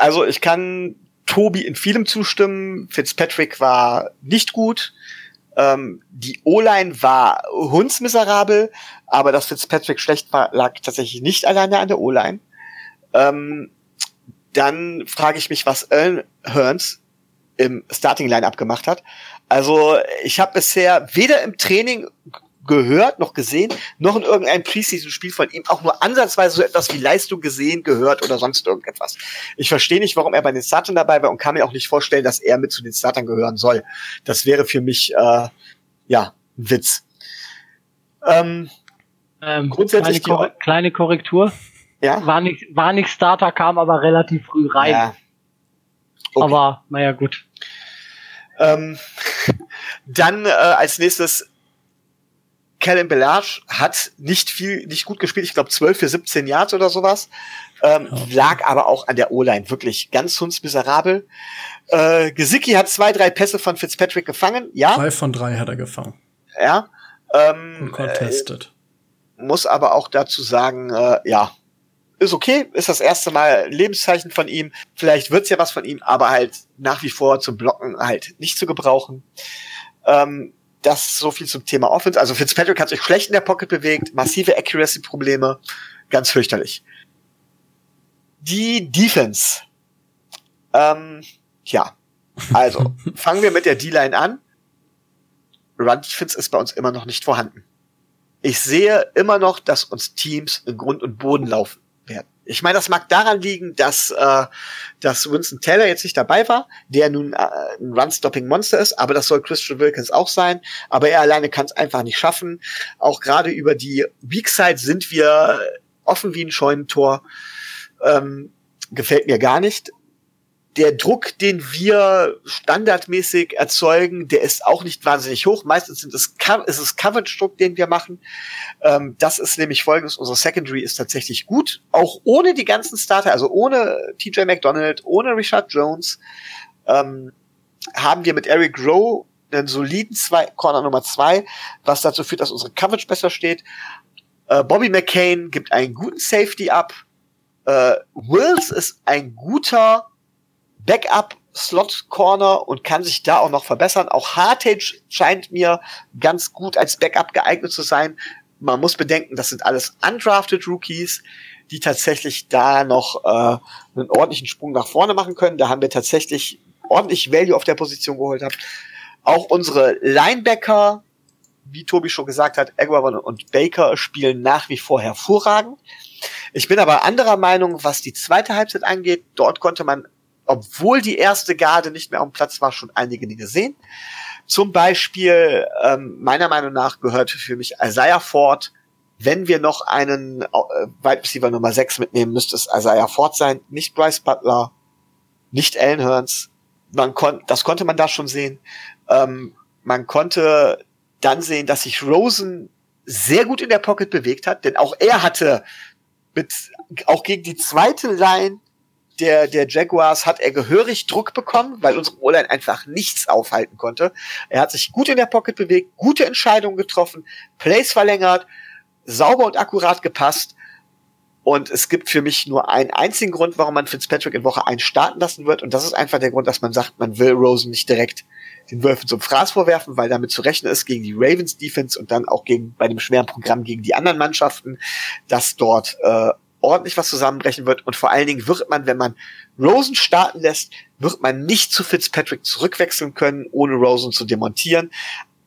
Also ich kann Tobi in vielem zustimmen. Fitzpatrick war nicht gut. Ähm, die O-Line war hundsmiserabel, aber dass Fitzpatrick schlecht war, lag tatsächlich nicht alleine an der O-Line. Ähm, dann frage ich mich, was Earl Hearns im Starting Line-Up gemacht hat. Also ich habe bisher weder im Training gehört, noch gesehen, noch in irgendeinem Preseason-Spiel von ihm auch nur ansatzweise so etwas wie Leistung gesehen, gehört oder sonst irgendetwas. Ich verstehe nicht, warum er bei den Startern dabei war und kann mir auch nicht vorstellen, dass er mit zu den Startern gehören soll. Das wäre für mich, äh, ja, ein Witz. Ähm, ähm, grundsätzlich kleine, Korre kleine Korrektur. Ja. War nicht, war nicht Starter, kam aber relativ früh rein. Ja. Okay. Aber, naja, gut. Ähm, dann äh, als nächstes Callum Belage hat nicht viel, nicht gut gespielt. Ich glaube 12 für 17 Yards oder sowas. Ähm, ja. Lag aber auch an der O-Line. Wirklich ganz hundsmiserabel. Äh, Gesicki hat zwei, drei Pässe von Fitzpatrick gefangen. Ja. Drei von drei hat er gefangen. Ja. Ähm, Und contested. Äh, muss aber auch dazu sagen, äh, ja, ist okay, ist das erste Mal Lebenszeichen von ihm. Vielleicht wird's ja was von ihm, aber halt nach wie vor zum Blocken halt nicht zu gebrauchen. Ähm, das so viel zum Thema Offense. Also Fitzpatrick hat sich schlecht in der Pocket bewegt, massive Accuracy-Probleme, ganz fürchterlich. Die Defense. Ähm, ja, also fangen wir mit der D-Line an. Run Defense ist bei uns immer noch nicht vorhanden. Ich sehe immer noch, dass uns Teams in Grund und Boden laufen werden. Ich meine, das mag daran liegen, dass, äh, dass Winston Taylor jetzt nicht dabei war, der nun äh, ein Run-Stopping-Monster ist, aber das soll Christian Wilkins auch sein. Aber er alleine kann es einfach nicht schaffen. Auch gerade über die Weak Side sind wir offen wie ein Scheunentor. Ähm, gefällt mir gar nicht der Druck, den wir standardmäßig erzeugen, der ist auch nicht wahnsinnig hoch. Meistens sind es, ist es Coverage-Druck, den wir machen. Ähm, das ist nämlich folgendes. Unsere Secondary ist tatsächlich gut. Auch ohne die ganzen Starter, also ohne TJ McDonald, ohne Richard Jones, ähm, haben wir mit Eric Rowe einen soliden zwei, Corner Nummer zwei, was dazu führt, dass unsere Coverage besser steht. Äh, Bobby McCain gibt einen guten Safety ab. Äh, Wills ist ein guter Backup Slot Corner und kann sich da auch noch verbessern. Auch Hartage scheint mir ganz gut als Backup geeignet zu sein. Man muss bedenken, das sind alles undrafted Rookies, die tatsächlich da noch äh, einen ordentlichen Sprung nach vorne machen können. Da haben wir tatsächlich ordentlich Value auf der Position geholt. Haben. Auch unsere Linebacker, wie Tobi schon gesagt hat, Aguavan und Baker spielen nach wie vor hervorragend. Ich bin aber anderer Meinung, was die zweite Halbzeit angeht. Dort konnte man obwohl die erste Garde nicht mehr am Platz war, schon einige Dinge sehen. Zum Beispiel, ähm, meiner Meinung nach, gehört für mich Isaiah Ford. Wenn wir noch einen äh, Wide Receiver Nummer 6 mitnehmen, müsste es Isaiah Ford sein, nicht Bryce Butler, nicht Allen Hearns. Man kon das konnte man da schon sehen. Ähm, man konnte dann sehen, dass sich Rosen sehr gut in der Pocket bewegt hat, denn auch er hatte mit, auch gegen die zweite Line der, der Jaguars hat er gehörig Druck bekommen, weil unsere O-Line einfach nichts aufhalten konnte. Er hat sich gut in der Pocket bewegt, gute Entscheidungen getroffen, Plays verlängert, sauber und akkurat gepasst. Und es gibt für mich nur einen einzigen Grund, warum man Fitzpatrick in Woche 1 starten lassen wird. Und das ist einfach der Grund, dass man sagt, man will Rosen nicht direkt den Wölfen zum Fraß vorwerfen, weil damit zu rechnen ist gegen die Ravens Defense und dann auch gegen bei dem schweren Programm gegen die anderen Mannschaften, dass dort äh, ordentlich was zusammenbrechen wird. Und vor allen Dingen wird man, wenn man Rosen starten lässt, wird man nicht zu Fitzpatrick zurückwechseln können, ohne Rosen zu demontieren.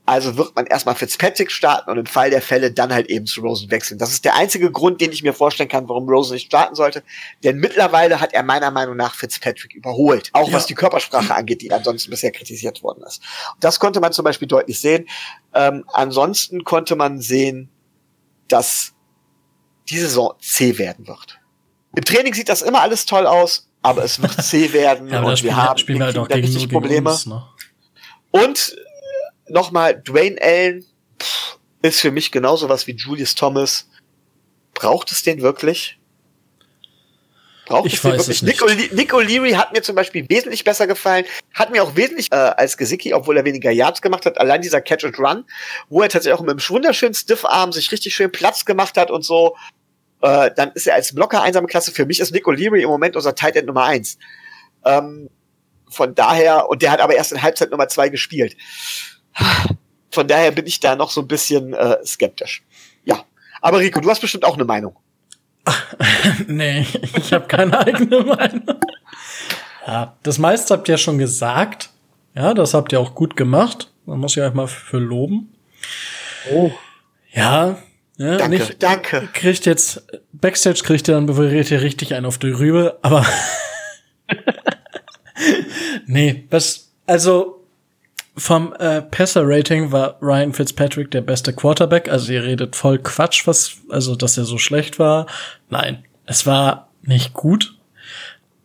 Also wird man erstmal Fitzpatrick starten und im Fall der Fälle dann halt eben zu Rosen wechseln. Das ist der einzige Grund, den ich mir vorstellen kann, warum Rosen nicht starten sollte. Denn mittlerweile hat er meiner Meinung nach Fitzpatrick überholt. Auch ja. was die Körpersprache angeht, die ansonsten bisher kritisiert worden ist. Das konnte man zum Beispiel deutlich sehen. Ähm, ansonsten konnte man sehen, dass die Saison C werden wird. Im Training sieht das immer alles toll aus, aber es wird C werden ja, und wir haben spielen wir halt auch gegen, richtig Probleme. Uns, ne? Und nochmal, Dwayne Allen pff, ist für mich genauso was wie Julius Thomas. Braucht es den wirklich? Braucht ich es den wirklich? Nick, Nick O'Leary hat mir zum Beispiel wesentlich besser gefallen, hat mir auch wesentlich äh, als Gesicki, obwohl er weniger Yards gemacht hat, allein dieser Catch and Run, wo er tatsächlich auch mit einem wunderschönen Stiffarm sich richtig schön Platz gemacht hat und so, äh, dann ist er als Blocker einsame Klasse. Für mich ist Nick O'Leary im Moment unser Tight End Nummer eins. Ähm, von daher, und der hat aber erst in Halbzeit Nummer zwei gespielt. Von daher bin ich da noch so ein bisschen äh, skeptisch. Ja. Aber Rico, du hast bestimmt auch eine Meinung. nee, ich habe keine eigene Meinung. Ja, das meiste habt ihr schon gesagt. Ja, das habt ihr auch gut gemacht. Man muss ja euch mal für loben. Oh. Ja, ja danke, nicht, danke. Kriegt jetzt, Backstage kriegt ihr dann beweriert ihr richtig einen auf die Rübe, aber nee, was, also vom äh, Passer-Rating war Ryan Fitzpatrick der beste Quarterback. Also ihr redet voll Quatsch, was, also dass er so schlecht war. Nein, es war nicht gut.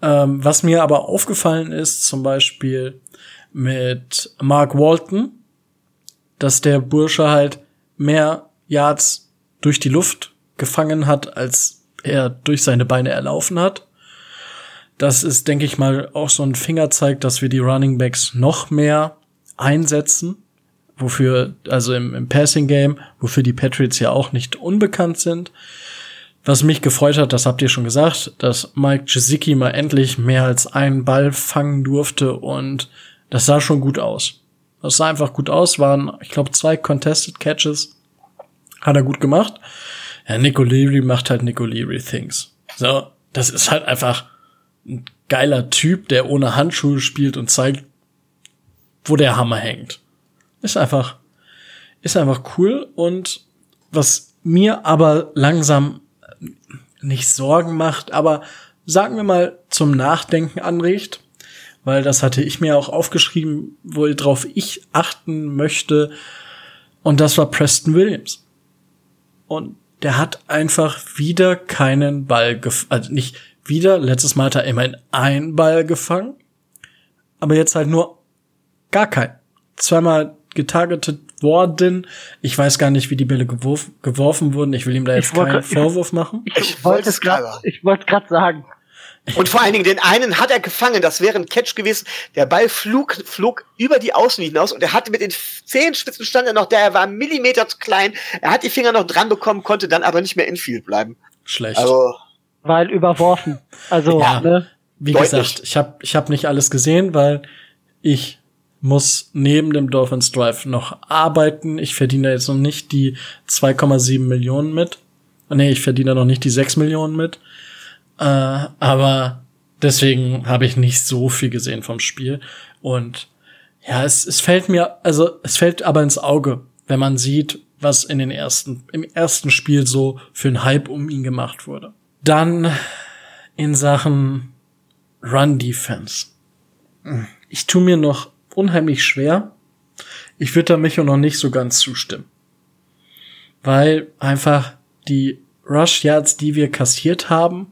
Ähm, was mir aber aufgefallen ist, zum Beispiel mit Mark Walton, dass der Bursche halt mehr Yards durch die Luft gefangen hat, als er durch seine Beine erlaufen hat. Das ist, denke ich mal, auch so ein Fingerzeig, dass wir die Running Backs noch mehr einsetzen, wofür, also im, im Passing Game, wofür die Patriots ja auch nicht unbekannt sind. Was mich gefreut hat, das habt ihr schon gesagt, dass Mike Gesicki mal endlich mehr als einen Ball fangen durfte und das sah schon gut aus. Das sah einfach gut aus, waren, ich glaube, zwei Contested Catches. Hat er gut gemacht. Ja, Nico Leary macht halt Nico Leary Things. So, das ist halt einfach ein geiler Typ, der ohne Handschuhe spielt und zeigt, wo der Hammer hängt. Ist einfach, ist einfach cool und was mir aber langsam nicht Sorgen macht, aber sagen wir mal zum Nachdenken anregt, weil das hatte ich mir auch aufgeschrieben, worauf ich achten möchte. Und das war Preston Williams. Und der hat einfach wieder keinen Ball gefangen, also nicht wieder, letztes Mal hat er immerhin einen Ball gefangen, aber jetzt halt nur Gar kein. Zweimal getargetet worden. Ich weiß gar nicht, wie die Bälle geworf geworfen wurden. Ich will ihm da jetzt keinen grad, Vorwurf machen. Ich, ich wollte es gerade, ich wollte gerade sagen. Und vor allen Dingen, den einen hat er gefangen, das wäre ein Catch gewesen. Der Ball flog, flog über die Außenlinie hinaus und er hatte mit den Zehenspitzen stand er noch da, er war einen Millimeter zu klein. Er hat die Finger noch dran bekommen, konnte dann aber nicht mehr infield bleiben. Schlecht. Also, weil überworfen. Also, ja, ne? Wie deutlich. gesagt, ich habe ich hab nicht alles gesehen, weil ich muss neben dem Dolphins Drive noch arbeiten. Ich verdiene jetzt noch nicht die 2,7 Millionen mit. Nee, ich verdiene noch nicht die 6 Millionen mit. Äh, aber deswegen habe ich nicht so viel gesehen vom Spiel. Und ja, es, es fällt mir, also es fällt aber ins Auge, wenn man sieht, was in den ersten, im ersten Spiel so für ein Hype um ihn gemacht wurde. Dann in Sachen Run Defense. Ich tu mir noch unheimlich schwer. Ich würde da Micho noch nicht so ganz zustimmen. Weil einfach die Rush Yards, die wir kassiert haben,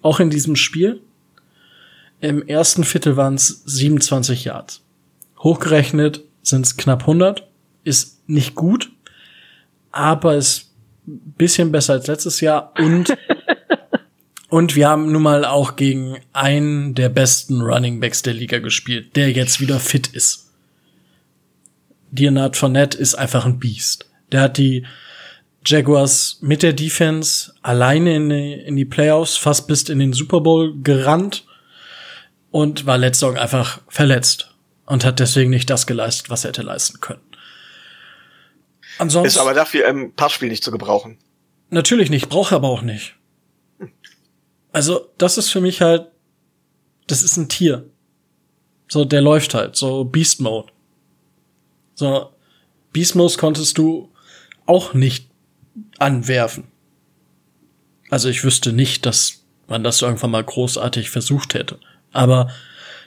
auch in diesem Spiel, im ersten Viertel waren es 27 Yards. Hochgerechnet sind es knapp 100. Ist nicht gut, aber ist bisschen besser als letztes Jahr und Und wir haben nun mal auch gegen einen der besten Running Backs der Liga gespielt, der jetzt wieder fit ist. Leonard Fournette ist einfach ein Biest. Der hat die Jaguars mit der Defense alleine in die, in die Playoffs fast bis in den Super Bowl gerannt und war letzte Saison einfach verletzt und hat deswegen nicht das geleistet, was er hätte leisten können. Ansonsten ist aber dafür im Passspiel nicht zu gebrauchen. Natürlich nicht, braucht er aber auch nicht. Also, das ist für mich halt, das ist ein Tier. So, der läuft halt, so Beast Mode. So, Beast Mode konntest du auch nicht anwerfen. Also ich wüsste nicht, dass man das irgendwann mal großartig versucht hätte. Aber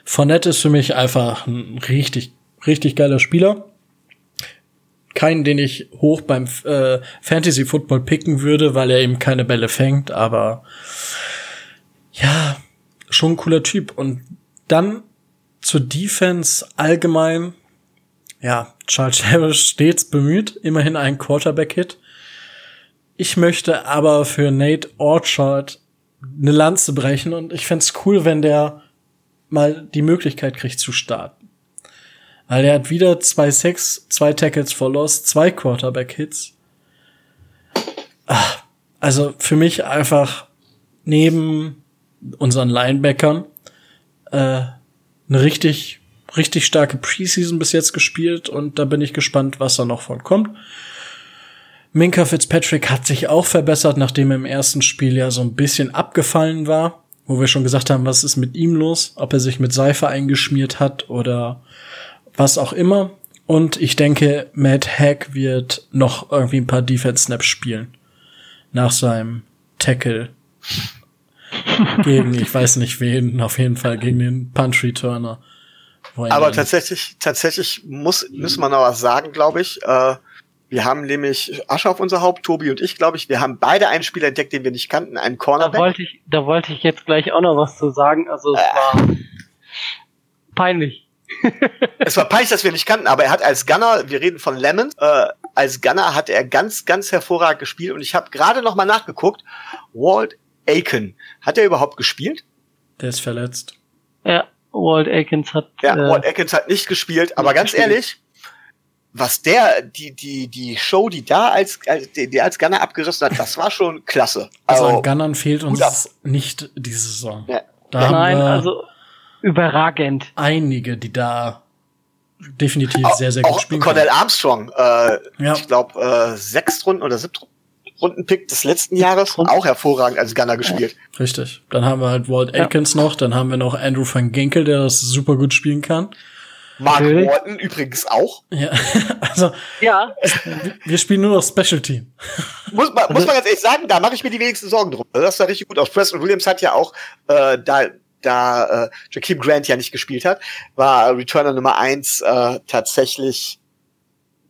Fournette ist für mich einfach ein richtig, richtig geiler Spieler. Keinen, den ich hoch beim äh, Fantasy Football picken würde, weil er eben keine Bälle fängt, aber ja, schon ein cooler Typ. Und dann zur Defense allgemein, ja, Charles Harris stets bemüht, immerhin ein Quarterback-Hit. Ich möchte aber für Nate Orchard eine Lanze brechen und ich fände cool, wenn der mal die Möglichkeit kriegt zu starten. Weil er hat wieder zwei Sacks, zwei Tackles for Loss, zwei Quarterback-Hits. Also für mich einfach neben unseren Linebackern äh, eine richtig, richtig starke Preseason bis jetzt gespielt und da bin ich gespannt, was da noch von kommt. Minka Fitzpatrick hat sich auch verbessert, nachdem er im ersten Spiel ja so ein bisschen abgefallen war, wo wir schon gesagt haben, was ist mit ihm los, ob er sich mit Seife eingeschmiert hat oder was auch immer. Und ich denke, Matt Hack wird noch irgendwie ein paar Defense-Snaps spielen. Nach seinem Tackle gegen, ich weiß nicht wen, auf jeden Fall gegen den Punch Returner. Aber tatsächlich, tatsächlich muss, müssen wir noch was sagen, glaube ich. Äh, wir haben nämlich Asche auf unser Haupt, Tobi und ich, glaube ich. Wir haben beide einen Spieler entdeckt, den wir nicht kannten, einen Cornerback. Da wollte ich, da wollte ich jetzt gleich auch noch was zu sagen. Also es äh. war peinlich. es war peinlich, dass wir nicht kannten, aber er hat als Gunner, wir reden von Lemon, äh, als Gunner hat er ganz, ganz hervorragend gespielt und ich habe gerade noch mal nachgeguckt. Walt Aiken, hat er überhaupt gespielt? Der ist verletzt. Ja, Walt Aikens hat. Ja, äh, Walt Aikens hat nicht gespielt, aber ganz gespielt. ehrlich, was der, die, die, die Show, die da als, als die als Gunner abgerissen hat, das war schon klasse. Also, also an Gunnern fehlt uns nicht diese Saison. Ja. Da Nein, also überragend. Einige, die da definitiv auch, sehr, sehr gut spielen. Cornell Armstrong, äh, ja. ich glaube, äh, sechs Runden oder siebte Rundenpick des letzten Jahres, auch hervorragend als Gunner gespielt. Richtig. Dann haben wir halt Walt Atkins ja. noch, dann haben wir noch Andrew van Ginkel, der das super gut spielen kann. Mark okay. Morton übrigens auch. Ja, also ja. wir spielen nur noch Special Team. Muss man, muss man ganz ehrlich sagen, da mache ich mir die wenigsten Sorgen drum. Das sah richtig gut aus. Preston Williams hat ja auch äh, da da äh, Jakeem Grant ja nicht gespielt hat, war Returner Nummer eins äh, tatsächlich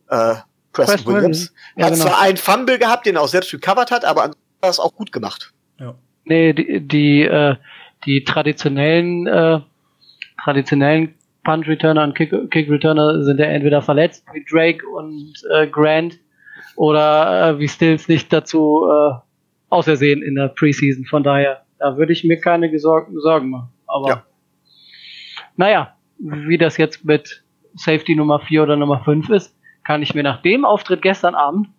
äh, Preston, Preston Williams. Er ja, hat genau. zwar einen Fumble gehabt, den er auch selbst recovered hat, aber ansonsten hat er es auch gut gemacht. Ja. Nee, die, die, äh, die traditionellen, äh, traditionellen Punt Returner und Kick, Kick Returner sind ja entweder verletzt, wie Drake und äh, Grant, oder äh, wie Stills nicht dazu äh, ausersehen in der Preseason. Von daher, da würde ich mir keine Sorgen, Sorgen machen. Aber ja. naja, wie das jetzt mit Safety Nummer 4 oder Nummer 5 ist, kann ich mir nach dem Auftritt gestern Abend,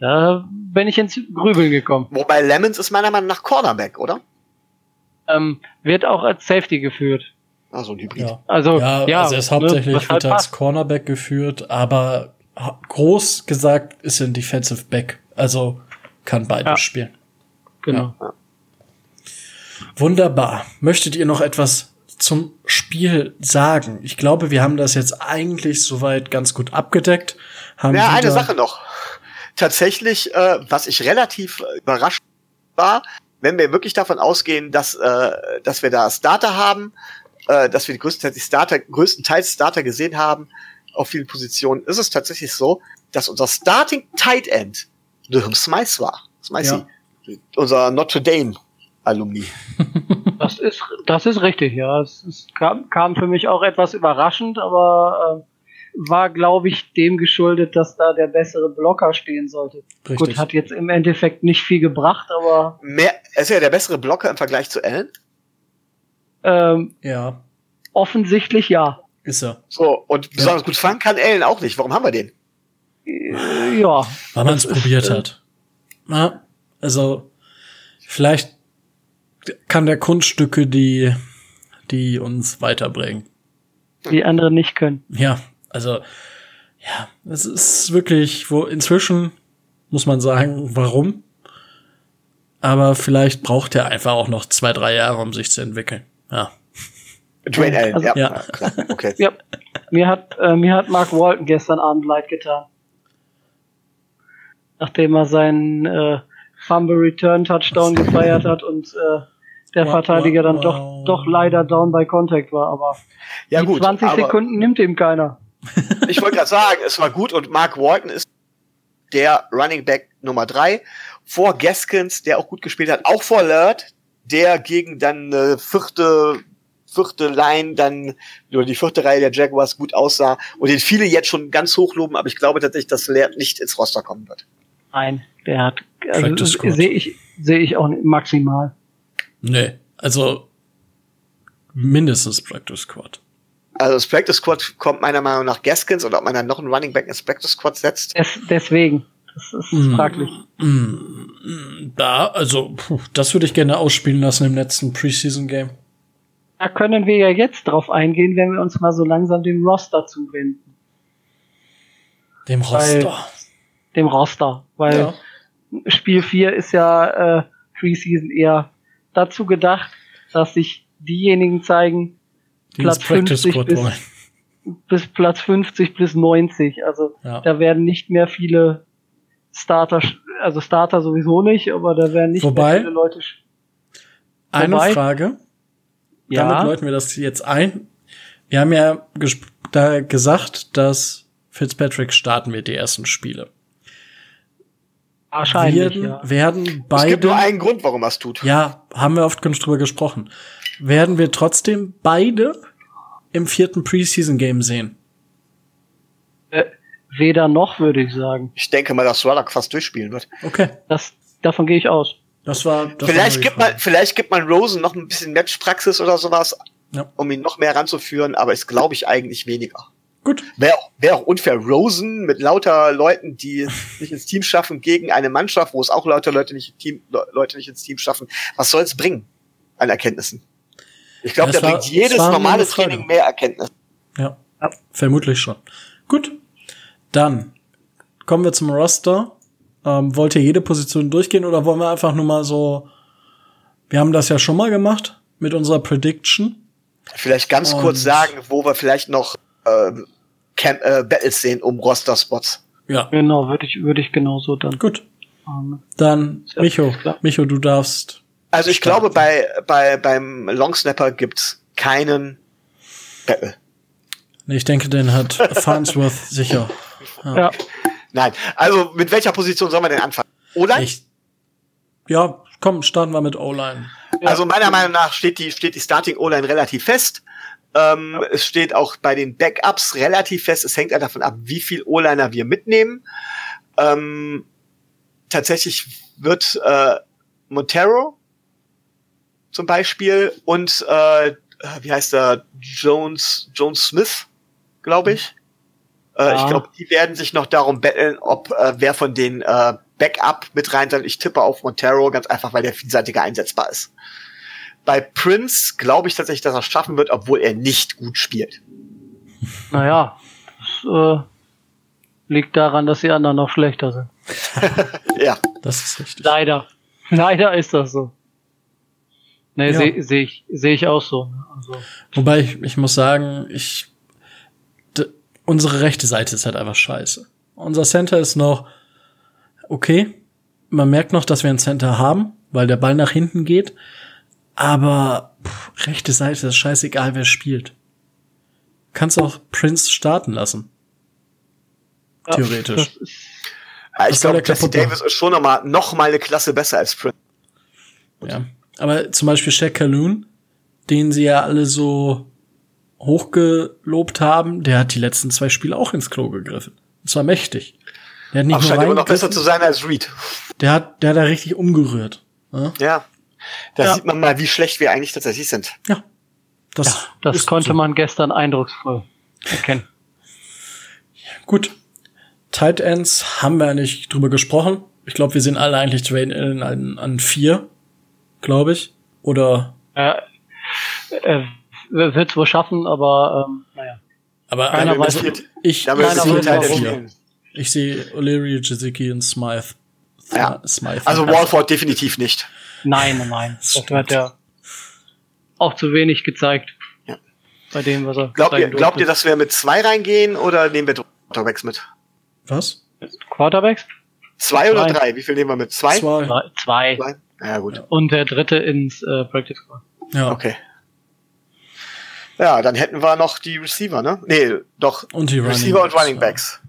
da bin ich ins Grübeln gekommen. Wobei Lemons ist meiner Meinung nach Cornerback, oder? Ähm, wird auch als Safety geführt. Also ein Hybrid. Ja. Also, ja, ja, also er ist hauptsächlich ne, wird als Cornerback geführt, aber groß gesagt ist er ein Defensive Back. Also kann beides ja. spielen. Genau. Ja. Wunderbar. Möchtet ihr noch etwas zum Spiel sagen? Ich glaube, wir haben das jetzt eigentlich soweit ganz gut abgedeckt. Haben ja, eine Sache noch. Tatsächlich, äh, was ich relativ überrascht war, wenn wir wirklich davon ausgehen, dass, äh, dass wir da Starter haben, äh, dass wir die größtenteils Starter, größtenteils Starter gesehen haben auf vielen Positionen, ist es tatsächlich so, dass unser Starting Tight End Wilhelm Smythe war. Smythe, ja. unser Notre Dame Alumni. Das ist, das ist richtig, ja. Es, es kam, kam, für mich auch etwas überraschend, aber äh, war, glaube ich, dem geschuldet, dass da der bessere Blocker stehen sollte. Richtig. Gut, hat jetzt im Endeffekt nicht viel gebracht, aber. Mehr, ist er der bessere Blocker im Vergleich zu Allen? Ähm, Ja, offensichtlich ja. ist er. So, und besonders gut fangen kann Allen auch nicht. Warum haben wir den? Äh, ja. Weil man es probiert äh, hat. Ja, also vielleicht kann der Kunststücke, die, die uns weiterbringen. Die anderen nicht können. Ja, also ja, es ist wirklich, wo inzwischen muss man sagen, warum. Aber vielleicht braucht er einfach auch noch zwei, drei Jahre, um sich zu entwickeln. Ja. Dwayne Allen, Also- ja. Ja. klar. Okay. Ja. Mir hat, äh, mir hat Mark Walton gestern Abend leid getan. Nachdem er seinen äh, Fumble Return Touchdown gefeiert hat und äh, der Wow, Verteidiger dann doch, wow. doch leider down by contact war. Aber Ja die gut, 20 aber Sekunden nimmt ihm keiner. ich wollte gerade sagen, es war gut und Mark Walton ist der Running Back Nummer drei vor Gaskins, der auch gut gespielt hat, auch vor Lurt, der gegen dann äh, vierte vierte Line dann oder die vierte Reihe der Jaguars gut aussah und den viele jetzt schon ganz hoch loben, aber ich glaube tatsächlich, dass Lurt nicht ins Roster kommen wird. Nein, der hat, also sehe ich, sehe ich auch maximal. Nee, also mindestens Practice Squad. Also das Practice Squad kommt meiner Meinung nach Gaskins oder ob man dann noch einen Running Back ins Practice Squad setzt. Des, deswegen. Das ist Mm. fraglich. Mm, Da, also, puh, das würde ich gerne ausspielen lassen im letzten Preseason-Game. Da können wir ja jetzt drauf eingehen, wenn wir uns mal so langsam dem Roster zuwenden. Dem Roster. Dem Roster. Weil Ja. Spiel 4 ist ja äh, Preseason eher dazu gedacht, dass sich diejenigen zeigen, Die Platz ins Practice 50 Squad bis- bis Platz 50 bis 90. Also Ja. da werden nicht mehr viele Starter, also Starter sowieso nicht, aber da werden nicht Wobei- mehr viele Leute. Eine Wobei- Frage. Damit Ja, läuten wir das jetzt ein. Wir haben ja da gesagt, dass Fitzpatrick starten wird, die ersten Spiele. Wahrscheinlich. werden, ja. werden Es gibt beide, nur einen Grund, warum er es tut. ja, haben wir oft genug drüber gesprochen. Werden wir trotzdem beide im vierten Preseason-Game sehen? Äh, weder noch, würde ich sagen. Ich denke mal, dass Ruddock fast durchspielen wird. Okay, Das, davon gehe ich aus. das war, das vielleicht war gibt man, vielleicht gibt man Rosen noch ein bisschen Matchpraxis oder sowas, Ja. um ihn noch mehr ranzuführen, aber ist, glaube ich, eigentlich weniger. Gut, Wäre auch, wär auch unfair. Rosen mit lauter Leuten, die es nicht ins Team schaffen, gegen eine Mannschaft, wo es auch lauter Leute nicht, Team, Le- Leute nicht ins Team schaffen. Was soll es bringen an Erkenntnissen? Ich glaube, Das da war- bringt jedes normale. Training mehr Erkenntnis. ja, Ja. vermutlich schon. Gut, dann kommen wir zum Roster. Ähm, wollt ihr jede Position durchgehen oder wollen wir einfach nur mal so, wir haben das ja schon mal gemacht mit unserer Prediction. Vielleicht ganz Und- kurz sagen, wo wir vielleicht noch ähm, Camp, äh, Battles sehen um Roster-Spots. Ja, Genau, würde ich, würde ich genauso dann. gut. Ähm, Dann, Ja, Micho. Micho, du darfst. Also ich Starten. glaube, bei, bei, beim Longsnapper gibt's keinen Battle. Nee, ich denke, den hat Farnsworth sicher. ja, Nein. Also mit welcher Position soll man denn anfangen? Ich, ja, komm, starten wir mit O-Line. Also meiner Meinung nach steht die, steht die Starting O-Line relativ fest. Ähm, Es steht auch bei den Backups relativ fest. Es hängt halt davon ab, wie viel O-Liner wir mitnehmen. Ähm, tatsächlich wird äh, Montero zum Beispiel und äh, wie heißt er Jones Jones Smith, glaube ich. Äh, Ja. Ich glaube, die werden sich noch darum betteln, ob äh, wer von den äh, Backup mit rein soll. Ich tippe auf Montero, ganz einfach, weil der vielseitiger einsetzbar ist. Bei Prince glaube ich tatsächlich, dass er es schaffen wird, obwohl er nicht gut spielt. naja, das äh, liegt daran, dass die anderen noch schlechter sind. Ja, Das ist richtig. Leider. Leider ist das so. Nee, Ja. sehe seh ich, seh ich auch so. ne? Also, Wobei ich, ich muss sagen, ich, unsere rechte Seite ist halt einfach scheiße. Unser Center ist noch okay. Man merkt noch, dass wir einen Center haben, weil der Ball nach hinten geht. Aber pff, rechte Seite ist scheißegal, wer spielt. Kannst auch Prince starten lassen. ja, Theoretisch. Ja, ich glaube, der Jesse? Davis ist schon noch mal, noch mal eine Klasse besser als Prince. Ja. Aber zum Beispiel Shaq Calhoun, den sie ja alle so hochgelobt haben, der hat die letzten zwei Spiele auch ins Klo gegriffen. Und zwar mächtig. Der hat nicht Aber nur scheint immer noch besser zu sein als Reed. der hat, der hat da richtig umgerührt. Ja? Ja. Da Ja. sieht man mal, wie schlecht wir eigentlich tatsächlich sind. Ja. Das, Ja, das konnte so. man gestern eindrucksvoll erkennen. Gut. Tight Ends haben wir eigentlich drüber gesprochen. Ich glaube, wir sind alle eigentlich Dwayne Allen an, an vier, glaube ich. Oder, Ja, äh, wird es wohl schaffen, aber ähm, naja. aber Keiner also, weiß, Viert- ich, Keiner weiß, warum. Ich sehe O'Leary, Jazicki und Smythe. Ja. Smythe. Also Walford definitiv nicht. Nein, nein, nein. Das hat ja auch zu wenig gezeigt. Ja. Bei dem, was er Glaubt ihr, glaubt ihr, dass wir mit zwei reingehen oder nehmen wir Quarterbacks mit? Was? Quarterbacks? Zwei oder Zwei. drei? Wie viel nehmen wir mit? Zwei? Zwei. Zwei. Zwei. Ja, gut. Und der dritte ins äh, Practice Squad. Ja. Okay. Ja, dann hätten wir noch die Receiver, ne? Nee, doch. Und die Running Receiver und Backs, Running ja. Backs.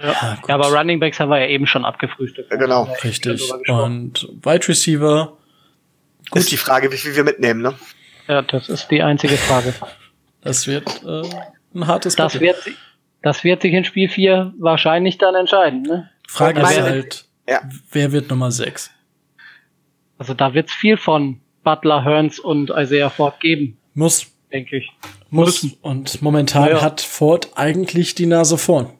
Ja, gut. Ja, aber Running Backs haben wir ja eben schon abgefrühstückt. Ja, genau. Richtig. Und Wide Receiver, Ist die Frage, wie viel wir mitnehmen, ne? Ja, das ist die einzige Frage. das wird äh, ein hartes Das Battle. wird, das wird sich in Spiel 4 wahrscheinlich dann entscheiden. Ne? Frage ist halt, Ja. wer wird Nummer 6? Also da wird es viel von Butler, Hearns und Isaiah Ford geben, Muss. denke ich. Muss. Und momentan Ja. hat Ford eigentlich die Nase vorn.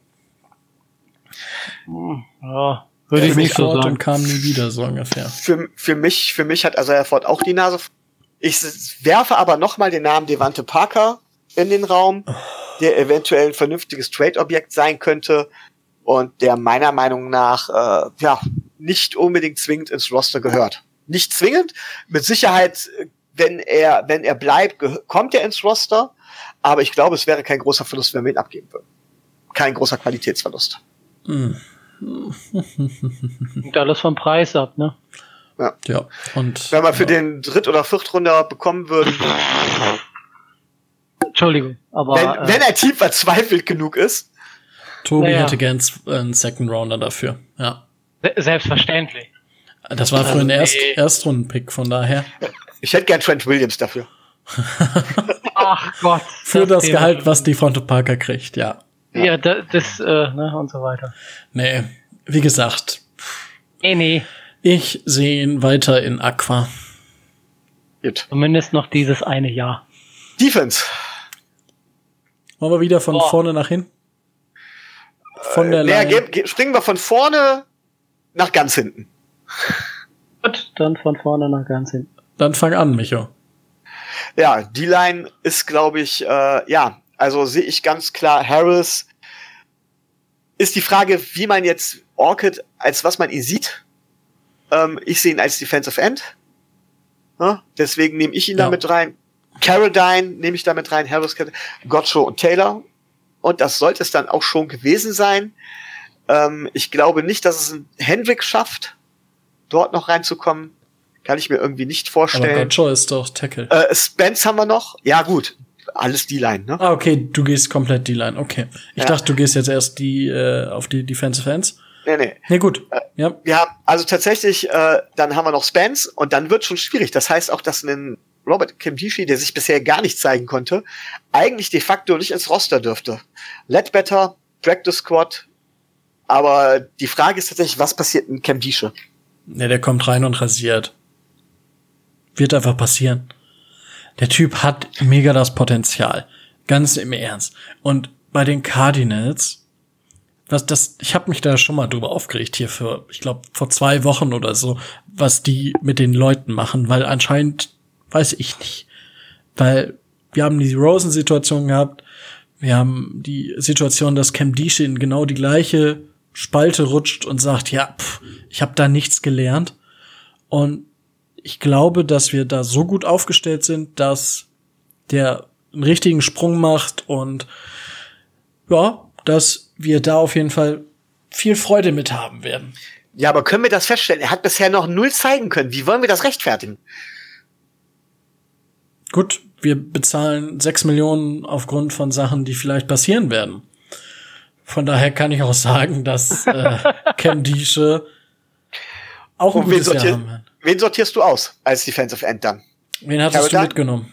Ja, würde ich nicht so sagen. und kam nie wieder, so ungefähr. Für, für mich, für mich hat Isaiah Ford auch die Nase. Ich werfe aber nochmal den Namen Devante Parker in den Raum, der eventuell ein vernünftiges Trade-Objekt sein könnte und der meiner Meinung nach, äh, ja, nicht unbedingt zwingend ins Roster gehört. Nicht zwingend, mit Sicherheit, wenn er, wenn er bleibt, kommt er ins Roster, aber ich glaube, es wäre kein großer Verlust, wenn wir ihn abgeben würden. Kein großer Qualitätsverlust. Hm. Hängt alles vom Preis ab, ne? Ja. Und Wenn wir für ja, den Dritt- oder Viertrunder bekommen würden, Entschuldigung, aber wenn, äh, wenn ein Team verzweifelt genug ist, Tobi Ja, ja. hätte gern äh, einen Second Rounder dafür. Ja. se- selbstverständlich. Das war Also, für ein Erst nee. Erstrunden-Pick, von daher. ich hätte gern Trent Williams dafür. Ach Gott. Für das, Thema Gehalt, was die Fonte Parker kriegt, ja. Ja, das, das äh, ne, und so weiter. Nee, wie gesagt, Nee, nee. ich sehe ihn weiter in Aqua. Gut. Zumindest noch dieses eine Jahr. Defense. Wollen wir wieder von Boah. vorne nach hinten? Von der Naja, Line. ge- ge- springen wir von vorne nach ganz hinten. Gut, dann von vorne nach ganz hinten. Dann fang an, Micho. Ja, die Line ist, glaube ich, äh, ja, also sehe ich ganz klar Harris. Ist die Frage, wie man jetzt Orchid, als was man ihn sieht. Ähm, ich sehe ihn als Defensive End. Ja, deswegen nehme ich ihn Ja. da mit rein. Caradine nehme ich da mit rein, Harris, Gotcho und Taylor. Und das sollte es dann auch schon gewesen sein. Ähm, ich glaube nicht, dass es ein Hendrick schafft, dort noch reinzukommen. Kann ich mir irgendwie nicht Aber vorstellen. Gotcho ist doch Tackle. Äh, Spence haben wir noch. Ja, gut. Alles die Line, ne? Ah, okay, du gehst komplett die Line. Okay. Ich Ja. dachte, du gehst jetzt erst die äh, auf die Defensive Ends. Nee, nee. Nee, gut. Ja. Wir haben, also tatsächlich, äh, dann haben wir noch Spence und dann wird schon schwierig. Das heißt auch, dass ein Robert Kimdishi, der sich bisher gar nicht zeigen konnte, eigentlich de facto nicht ins Roster dürfte. Ledbetter, Practice Squad. Aber die Frage ist tatsächlich, was passiert mit Kimdishi? Nee, der kommt rein und rasiert. Wird einfach passieren. Der Typ hat mega das Potenzial. Ganz im Ernst. Und bei den Cardinals, was das, ich habe mich da schon mal drüber aufgeregt hier für, ich glaube, vor zwei Wochen oder so, was die mit den Leuten machen, weil anscheinend weiß ich nicht. Weil wir haben die Rosen-Situation gehabt, wir haben die Situation, dass Cam Dish in genau die gleiche Spalte rutscht und sagt, ja, pff, ich habe da nichts gelernt. Und ich glaube, dass wir da so gut aufgestellt sind, dass der einen richtigen Sprung macht und ja, dass wir da auf jeden Fall viel Freude mit haben werden. Ja, aber können wir das feststellen? Er hat bisher noch null zeigen können. Wie wollen wir das rechtfertigen? Gut, wir bezahlen sechs Millionen aufgrund von Sachen, die vielleicht passieren werden. Von daher kann ich auch sagen, dass äh, Cam Diesche auch ein Und gutes Jahr haben. Wen sortierst du aus als Defensive End dann? Wen hattest du Caroline? mitgenommen?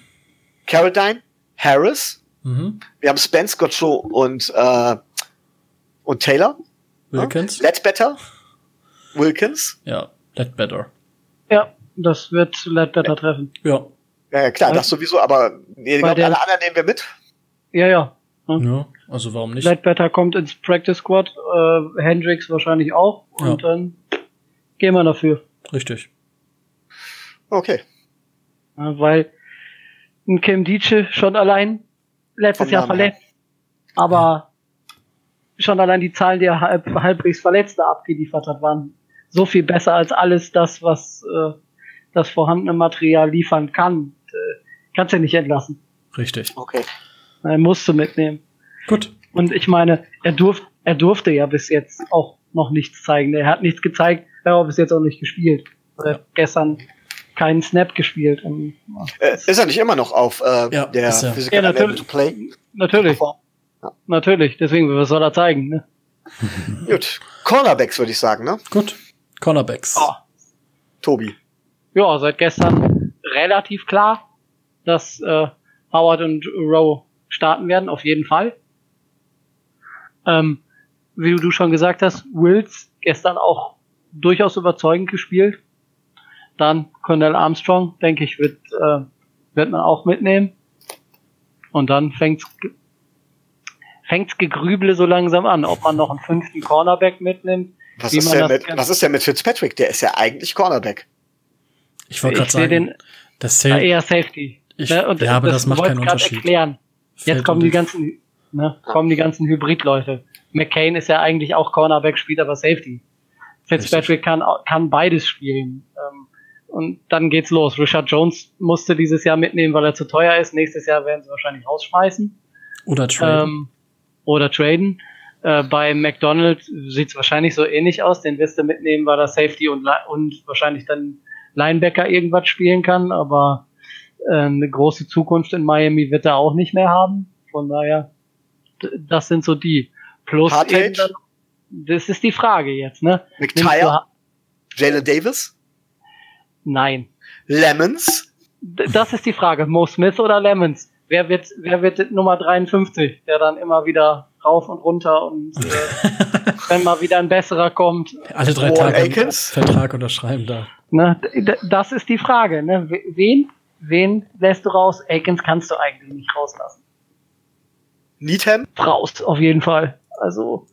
Caradine, Harris, Mhm. wir haben Spence, Gotcho und, äh, und Taylor. Wilkins? Ledbetter, Wilkins. Ja, that better. Ja, das wird Ledbetter treffen. Ja. Ja, ja, klar, das sowieso, aber nee, glaub, alle anderen nehmen wir mit. Ja, ja. Ja, also warum nicht? Ledbetter kommt ins Practice Squad, äh, Hendricks wahrscheinlich auch. Und Ja. dann gehen wir dafür. Richtig. Okay. Ja, weil ein Kim Dietsche schon allein letztes Vom Jahr Namen her. verletzt, aber schon allein die Zahlen, die er halb, halbwegs Verletzte abgeliefert hat, waren so viel besser als alles das, was äh, das vorhandene Material liefern kann. Äh, kannst du nicht entlassen. Richtig. Okay. Er musste mitnehmen. Gut. Und ich meine, er, durf, er durfte ja bis jetzt auch noch nichts zeigen. Er hat nichts gezeigt, er hat bis jetzt auch nicht gespielt. Er hat gestern keinen Snap gespielt. Und, Äh, ist er nicht immer noch auf äh, Ja, der er. Physical Ja, natürlich. to Play? natürlich, Ja. natürlich. Deswegen, was soll er zeigen? Ne? Gut. Cornerbacks würde ich sagen, ne? Gut. Cornerbacks. Oh. Tobi. Ja, seit gestern relativ klar, dass äh, Howard und Rowe starten werden, auf jeden Fall. Ähm, wie du schon gesagt hast, Wills gestern auch durchaus überzeugend gespielt. Dann Cornell Armstrong, denke ich, wird, äh, wird man auch mitnehmen. Und dann fängt's, fängt's Gegrüble so langsam an, ob man noch einen fünften Cornerback mitnimmt. Was Wie ist, man denn das mit, was ist denn mit Fitzpatrick? Der ist ja eigentlich Cornerback. Ich wollte Ich gerade sehe sagen, den das äh, zählt. eher Safety. Ich- ne? Und ja, aber das macht keinen Unterschied. Erklären. fällt Jetzt kommen die ganzen, ne, kommen die ganzen Hybrid-Leute. McCain ist ja eigentlich auch Cornerback, spielt aber Safety. Fitzpatrick kann, kann beides spielen. Ähm, und dann geht's los. Richard Jones musste dieses Jahr mitnehmen, weil er zu teuer ist. Nächstes Jahr werden sie wahrscheinlich rausschmeißen. Oder Trade. Ähm, oder traden. Äh, bei McDonald sieht's wahrscheinlich so ähnlich aus. Den wirst du mitnehmen, weil er Safety und, und wahrscheinlich dann Linebacker irgendwas spielen kann. Aber äh, eine große Zukunft in Miami wird er auch nicht mehr haben. Von daher, das sind so die. Plus dann, das ist die Frage jetzt, ne? McTire, Jalen Davis, Nein. Lemons. D das ist die Frage. Mo Smith oder Lemons? Wer wird, wer wird Nummer 53, der dann immer wieder rauf und runter und äh, wenn mal wieder ein besserer kommt, Alle drei Warren Tage einen Akins? Vertrag unterschreiben da. ne, das ist die Frage, ne? We- Wen, wen lässt du raus? Akins kannst du eigentlich nicht rauslassen. Needham. Raus, auf jeden Fall. Also,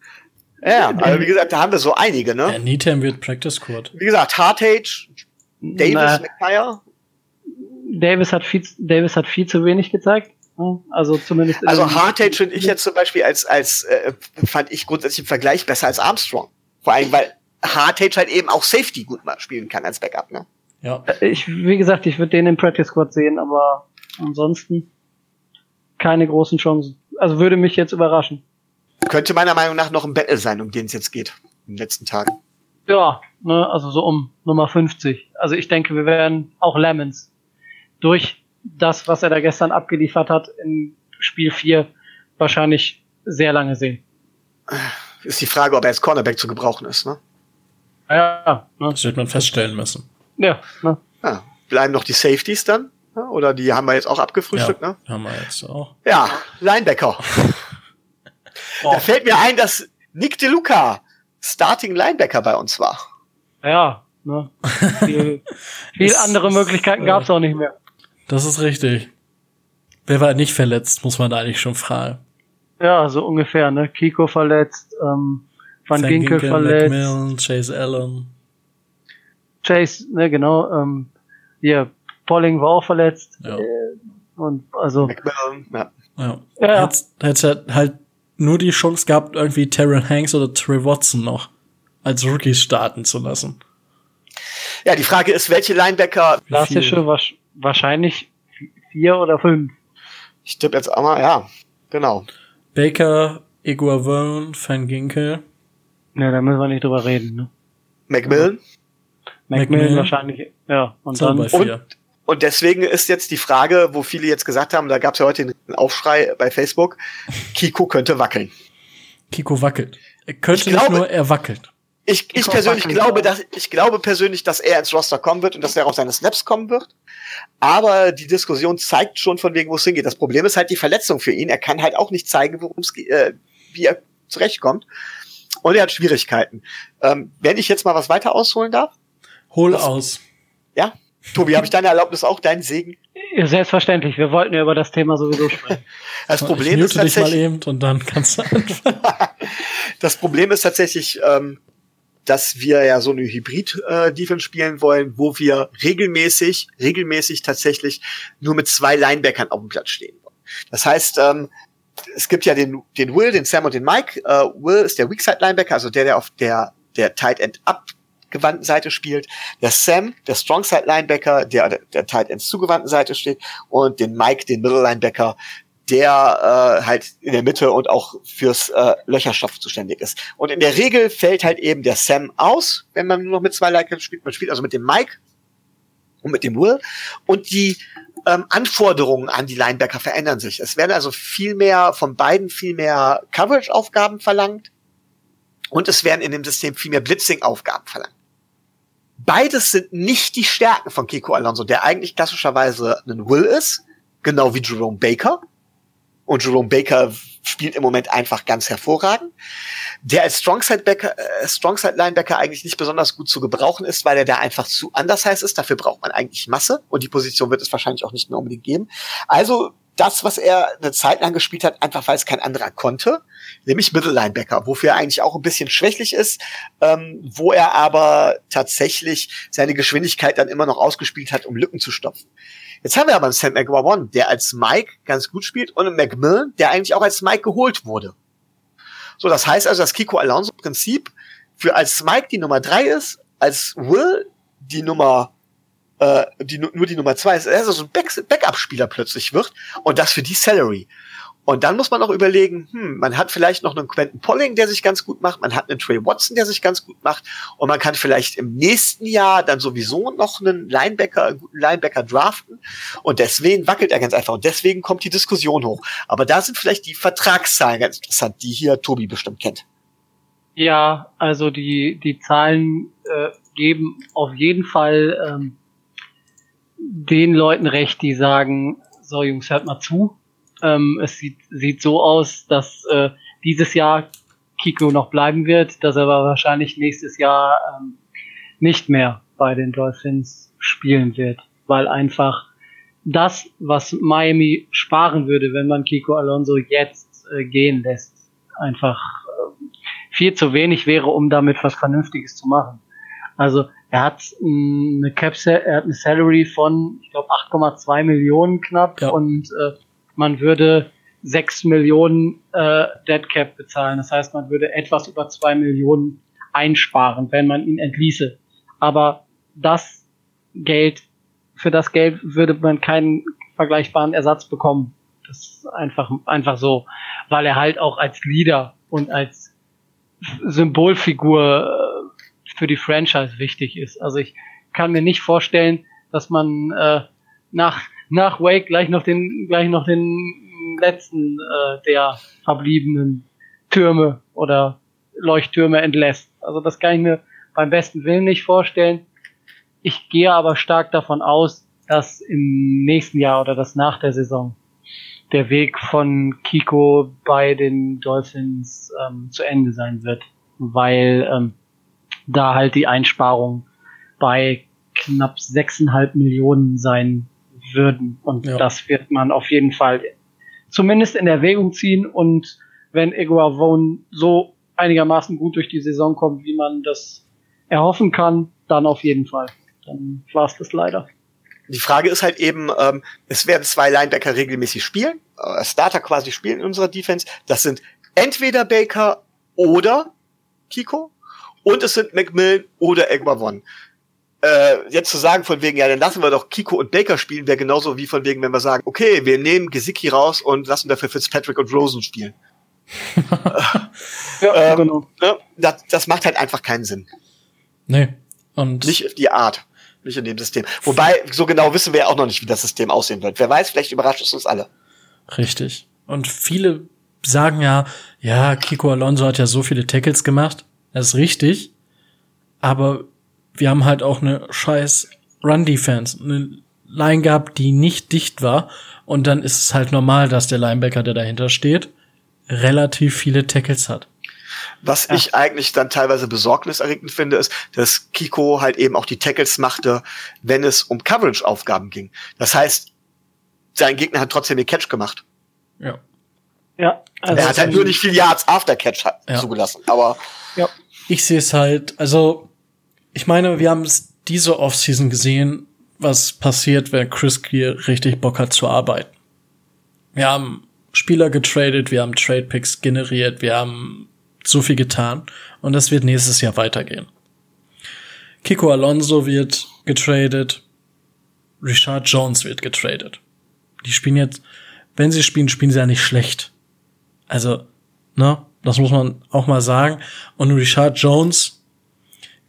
Ja, also wie gesagt, da haben wir so einige, ne? Ja, Needham wird Practice Squad. Wie gesagt, Hartage, Davis, na, McTire. Davis hat viel, Davis hat viel zu wenig gezeigt. Also zumindest. in Also Hartage finde ich jetzt zum Beispiel als, als äh, fand ich grundsätzlich im Vergleich besser als Armstrong. Vor allem, weil Hartage halt eben auch Safety gut mal spielen kann als Backup, ne? Ja. Ich, wie gesagt, ich würde den im Practice Squad sehen, aber ansonsten keine großen Chancen. Also würde mich jetzt überraschen. Könnte meiner Meinung nach noch ein Battle sein, um den es jetzt geht. In den letzten Tagen. Ja, ne, also so um Nummer 50. Also ich denke, wir werden auch Lemons durch das, was er da gestern abgeliefert hat in Spiel 4 wahrscheinlich sehr lange sehen. Ist die Frage, ob er als Cornerback zu gebrauchen ist, ne? Ja, ne, Das wird man feststellen müssen. ja, ne. Ja. Bleiben noch die Safeties dann? Oder die haben wir jetzt auch abgefrühstückt, ja, ne? haben wir jetzt auch. Ja, Linebacker. Oh. Da fällt mir ein, dass Nick DeLuca Starting Linebacker bei uns war. Ja, ne. Viel, viel Es andere Möglichkeiten äh, gab's auch nicht mehr. Das ist richtig. Wer war nicht verletzt, muss man da eigentlich schon fragen. Ja, so ungefähr, ne? Kiko verletzt, ähm, Van Ginkel Ginkel, verletzt, Macmillan, Chase Allen. Chase, ne, genau, ähm, hier, Polling war auch verletzt. Ja. Äh, und also, McMillan, ja. Ja. Ja, ja. Hätt's, hätte halt nur die Chance gehabt, irgendwie Terrell Hanks oder Trey Watson noch als Rookies starten zu lassen. ja, die Frage ist, welche Linebacker, klassische wahrscheinlich vier oder fünf. ich tippe jetzt auch mal, ja, genau. Baker, Iguavone, Van Ginkel. Ne, da müssen wir nicht drüber reden, ne? McMillan. Macmillan McMillan. wahrscheinlich, ja. Und dann, bei vier. Und deswegen ist jetzt die Frage, wo viele jetzt gesagt haben, da gab es ja heute einen Aufschrei bei Facebook, Kiko könnte wackeln. Kiko wackelt. Er könnte Ich nicht glaube- nur, er wackelt. Ich, ich Kiko persönlich wackeln, glaube, dass ich glaube persönlich, dass er ins Roster kommen wird und dass er auf seine Snaps kommen wird. Aber die Diskussion zeigt schon von wegen, wo es hingeht. Das Problem ist halt die Verletzung für ihn. Er kann halt auch nicht zeigen, worum es äh, wie er zurechtkommt. Und er hat Schwierigkeiten. Ähm, wenn ich jetzt mal was weiter ausholen darf, Hol Das- aus. ja, Tobi, habe ich deine Erlaubnis auch, deinen Segen? Ja, selbstverständlich. Wir wollten ja über das Thema sowieso sprechen. Das Problem ich ist mute dich mal tatsächlich, eben und dann kannst du anfangen. das Problem ist tatsächlich, ähm, dass wir ja so eine Hybrid-Defense spielen wollen, wo wir regelmäßig, regelmäßig tatsächlich nur mit zwei Linebackern auf dem Platz stehen wollen. Das heißt, ähm, es gibt ja den, den Will, den Sam und den Mike. Äh, Will ist der Weakside-Linebacker, also der, der auf der, der Tight End abgewandten Seite spielt. Der Sam, der Strongside-Linebacker, der der Tight Ends zugewandten Seite steht. Und den Mike, den Middle-Linebacker, der äh, halt in der Mitte und auch fürs äh, Löcherstoff zuständig ist. Und in der Regel fällt halt eben der Sam aus, wenn man nur noch mit zwei Linebackern spielt. Man spielt also mit dem Mike und mit dem Will. Und die ähm, Anforderungen an die Linebacker verändern sich. Es werden also viel mehr von beiden viel mehr Coverage-Aufgaben verlangt und es werden in dem System viel mehr Blitzing-Aufgaben verlangt. Beides sind nicht die Stärken von Kiko Alonso, der eigentlich klassischerweise ein Will ist, genau wie Jerome Baker. Und Jerome Baker spielt im Moment einfach ganz hervorragend. Der als äh, Strongside-Linebacker eigentlich nicht besonders gut zu gebrauchen ist, weil er da einfach zu anders heiß ist. Dafür braucht man eigentlich Masse und die Position wird es wahrscheinlich auch nicht mehr unbedingt geben. Also das, was er eine Zeit lang gespielt hat, einfach weil es kein anderer konnte, nämlich Middle Linebacker, wofür er eigentlich auch ein bisschen schwächlich ist, ähm, wo er aber tatsächlich seine Geschwindigkeit dann immer noch ausgespielt hat, um Lücken zu stopfen. Jetzt haben wir aber einen Sam McGowan, der als Mike ganz gut spielt und einen McMillan, der eigentlich auch als Mike geholt wurde. So, das heißt also, dass Kiko Alonso im Prinzip für als Mike die Nummer drei ist, als Will die Nummer äh, die, nur die Nummer zwei ist, also so ein Back Backup-Spieler plötzlich wird und das für die Salary. Und dann muss man auch überlegen, hm, man hat vielleicht noch einen Quentin Polling, der sich ganz gut macht, man hat einen Trey Watson, der sich ganz gut macht, und man kann vielleicht im nächsten Jahr dann sowieso noch einen Linebacker, einen guten Linebacker draften. Und deswegen wackelt er ganz einfach. Und deswegen kommt die Diskussion hoch. Aber da sind vielleicht die Vertragszahlen ganz interessant, die hier Tobi bestimmt kennt. Ja, also die, die Zahlen äh, geben auf jeden Fall ähm, den Leuten recht, die sagen, so Jungs, hört mal zu, ähm, es sieht, sieht so aus, dass äh, dieses Jahr Kiko noch bleiben wird, dass er aber wahrscheinlich nächstes Jahr ähm, nicht mehr bei den Dolphins spielen wird, weil einfach das, was Miami sparen würde, wenn man Kiko Alonso jetzt äh, gehen lässt, einfach äh, viel zu wenig wäre, um damit was Vernünftiges zu machen. Also er hat mh, eine Cap, er hat eine Salary von, ich glaube, 8,2 Millionen knapp Ja. und äh, man würde 6 Millionen äh, Dead Cap bezahlen. Das heißt, man würde etwas über 2 Millionen einsparen, wenn man ihn entließe. Aber das Geld, für das Geld würde man keinen vergleichbaren Ersatz bekommen. Das ist einfach, einfach so, weil er halt auch als Leader und als Symbolfigur äh, für die Franchise wichtig ist. Also ich kann mir nicht vorstellen, dass man äh, nach nach Wake gleich noch den gleich noch den letzten äh, der verbliebenen Türme oder Leuchttürme entlässt. Also das kann ich mir beim besten Willen nicht vorstellen. Ich gehe aber stark davon aus, dass im nächsten Jahr oder das nach der Saison der Weg von Kiko bei den Dolphins ähm, zu Ende sein wird, weil ähm, da halt die Einsparung bei knapp 6,5 Millionen sein würden. Und Ja. das wird man auf jeden Fall zumindest in Erwägung ziehen. Und wenn Iguavon so einigermaßen gut durch die Saison kommt, wie man das erhoffen kann, dann auf jeden Fall. Dann war es das leider. Die Frage ist halt eben, ähm, es werden zwei Linebacker regelmäßig spielen, äh, Starter quasi spielen in unserer Defense. Das sind entweder Baker oder Kiko und es sind McMillan oder Egmavon. Äh, jetzt zu sagen von wegen, ja, dann lassen wir doch Kiko und Baker spielen, wäre genauso wie von wegen, wenn wir sagen, okay, wir nehmen Gesicki raus und lassen dafür Fitzpatrick und Rosen spielen. Ja, Ähm, genau. Ne? Das, das macht halt einfach keinen Sinn. Nee. Und Nicht auf die Art. Nicht in dem System. Wobei, so genau wissen wir ja auch noch nicht, wie das System aussehen wird. Wer weiß, vielleicht überrascht es uns alle. Richtig. Und viele sagen ja, ja, Kiko Alonso hat ja so viele Tackles gemacht. Das ist richtig. Aber wir haben halt auch eine scheiß Run-Defense. Eine Line gehabt, die nicht dicht war. Und dann ist es halt normal, dass der Linebacker, der dahinter steht, relativ viele Tackles hat. Was Ja. ich eigentlich dann teilweise besorgniserregend finde, ist, dass Kiko halt eben auch die Tackles machte, wenn es um Coverage-Aufgaben ging. Das heißt, sein Gegner hat trotzdem den Catch gemacht. Ja. Ja, also er hat halt nur nicht viel Yards after Catch Ja. zugelassen. Aber ja. Ich sehe es halt, also ich meine, wir haben es diese Offseason gesehen, was passiert, wenn Chris Clear richtig Bock hat zu arbeiten. Wir haben Spieler getradet, wir haben Trade Picks generiert, wir haben so viel getan und das wird nächstes Jahr weitergehen. Kiko Alonso wird getradet, Richard Jones wird getradet. Die spielen jetzt, wenn sie spielen, spielen sie ja nicht schlecht. Also, ne, das muss man auch mal sagen. Und Richard Jones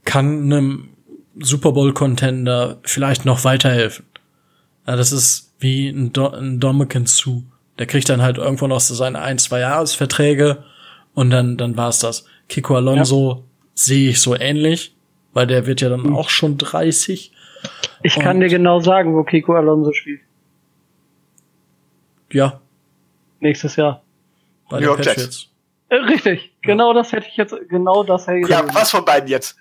kann einem Super Bowl Contender vielleicht noch weiterhelfen. Ja, das ist wie ein, Do ein Dominican Sue. Der kriegt dann halt irgendwo noch so seine ein, zwei Jahresverträge und dann, dann war's das. Kiko Alonso sehe ich so ähnlich, weil der wird ja dann auch schon 30. Ich kann dir genau sagen, wo Kiko Alonso spielt. Ja, Nächstes Jahr. bei New den York Jets. Äh, richtig. Genau das hätte ich jetzt, genau das hätte ich ja, was von beiden jetzt?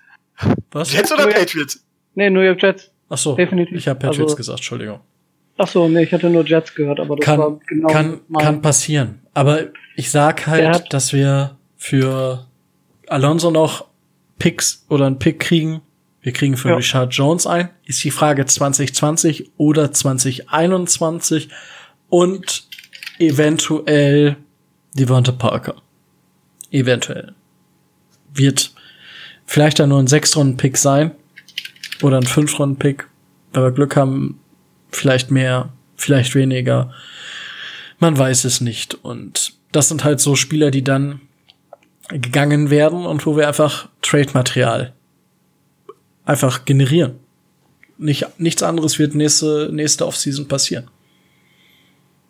Was? Jets oder New Patriots? Nee, New York Jets. Ach so, definitiv. ich habe Patriots Also- gesagt, Entschuldigung. Ach so, nee, ich hatte nur Jets gehört, aber das war kann, genau kann, mein- kann passieren. Aber ich sag halt, hat- dass wir für Alonso noch Picks oder einen Pick kriegen. Wir kriegen für Ja. Richard Jones ein. Ist die Frage 2020 oder 2021 und eventuell Devonta Parker. Eventuell. Wird vielleicht dann nur ein Sechs-Runden-Pick sein oder ein Fünf-Runden-Pick. Wenn wir Glück haben, vielleicht mehr, vielleicht weniger. Man weiß es nicht. Und das sind halt so Spieler, die dann gegangen werden und wo wir einfach Trade-Material einfach generieren. Nicht, nichts anderes wird nächste, nächste Offseason passieren.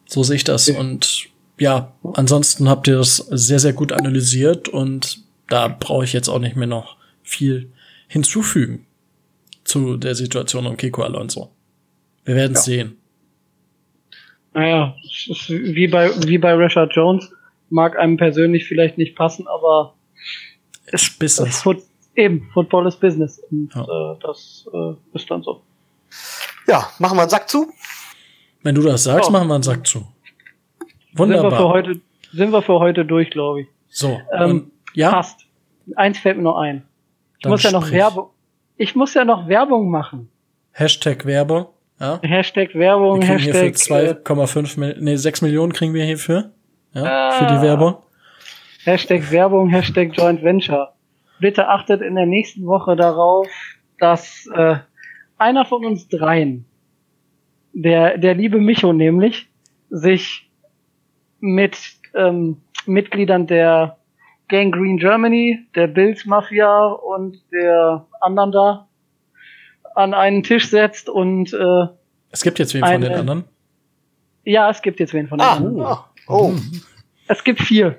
So sehe ich das. Und ja, ansonsten habt ihr das sehr, sehr gut analysiert und da brauche ich jetzt auch nicht mehr noch viel hinzufügen zu der Situation um Kiko Alonso. Wir werden es sehen. Naja, es ist wie bei, wie bei Rashad Jones. Mag einem persönlich vielleicht nicht passen, aber Es ist Business. Foot, eben, Football ist Business. Und Ja. äh, das äh, ist dann so. Ja, machen wir einen Sack zu. Wenn du das sagst, Ja. machen wir einen Sack zu. Sind wir für Wunderbar. heute, sind wir für heute durch, glaube ich. So, Ähm, ja, Passt. Eins fällt mir noch ein. Ich Dann muss ja noch sprich. Werbung. Ich muss ja noch Werbung machen. Hashtag Werbung. Ja. Hashtag Wir Werbung, kriegen hier für Hashtag, äh, 2,5 Mil nee, 6 Millionen kriegen wir hierfür. Ja, für Ah. die Werbung. Hashtag Werbung, Hashtag Joint Venture. Bitte achtet in der nächsten Woche darauf, dass äh, einer von uns dreien, der, der liebe Micho nämlich, sich mit ähm, Mitgliedern der Gang Green Germany, der Bills Mafia und der anderen da an einen Tisch setzt und äh, Es gibt jetzt wen von Eine- den anderen. ja, es gibt jetzt wen von den Ah, anderen. oh. oh. Es gibt vier.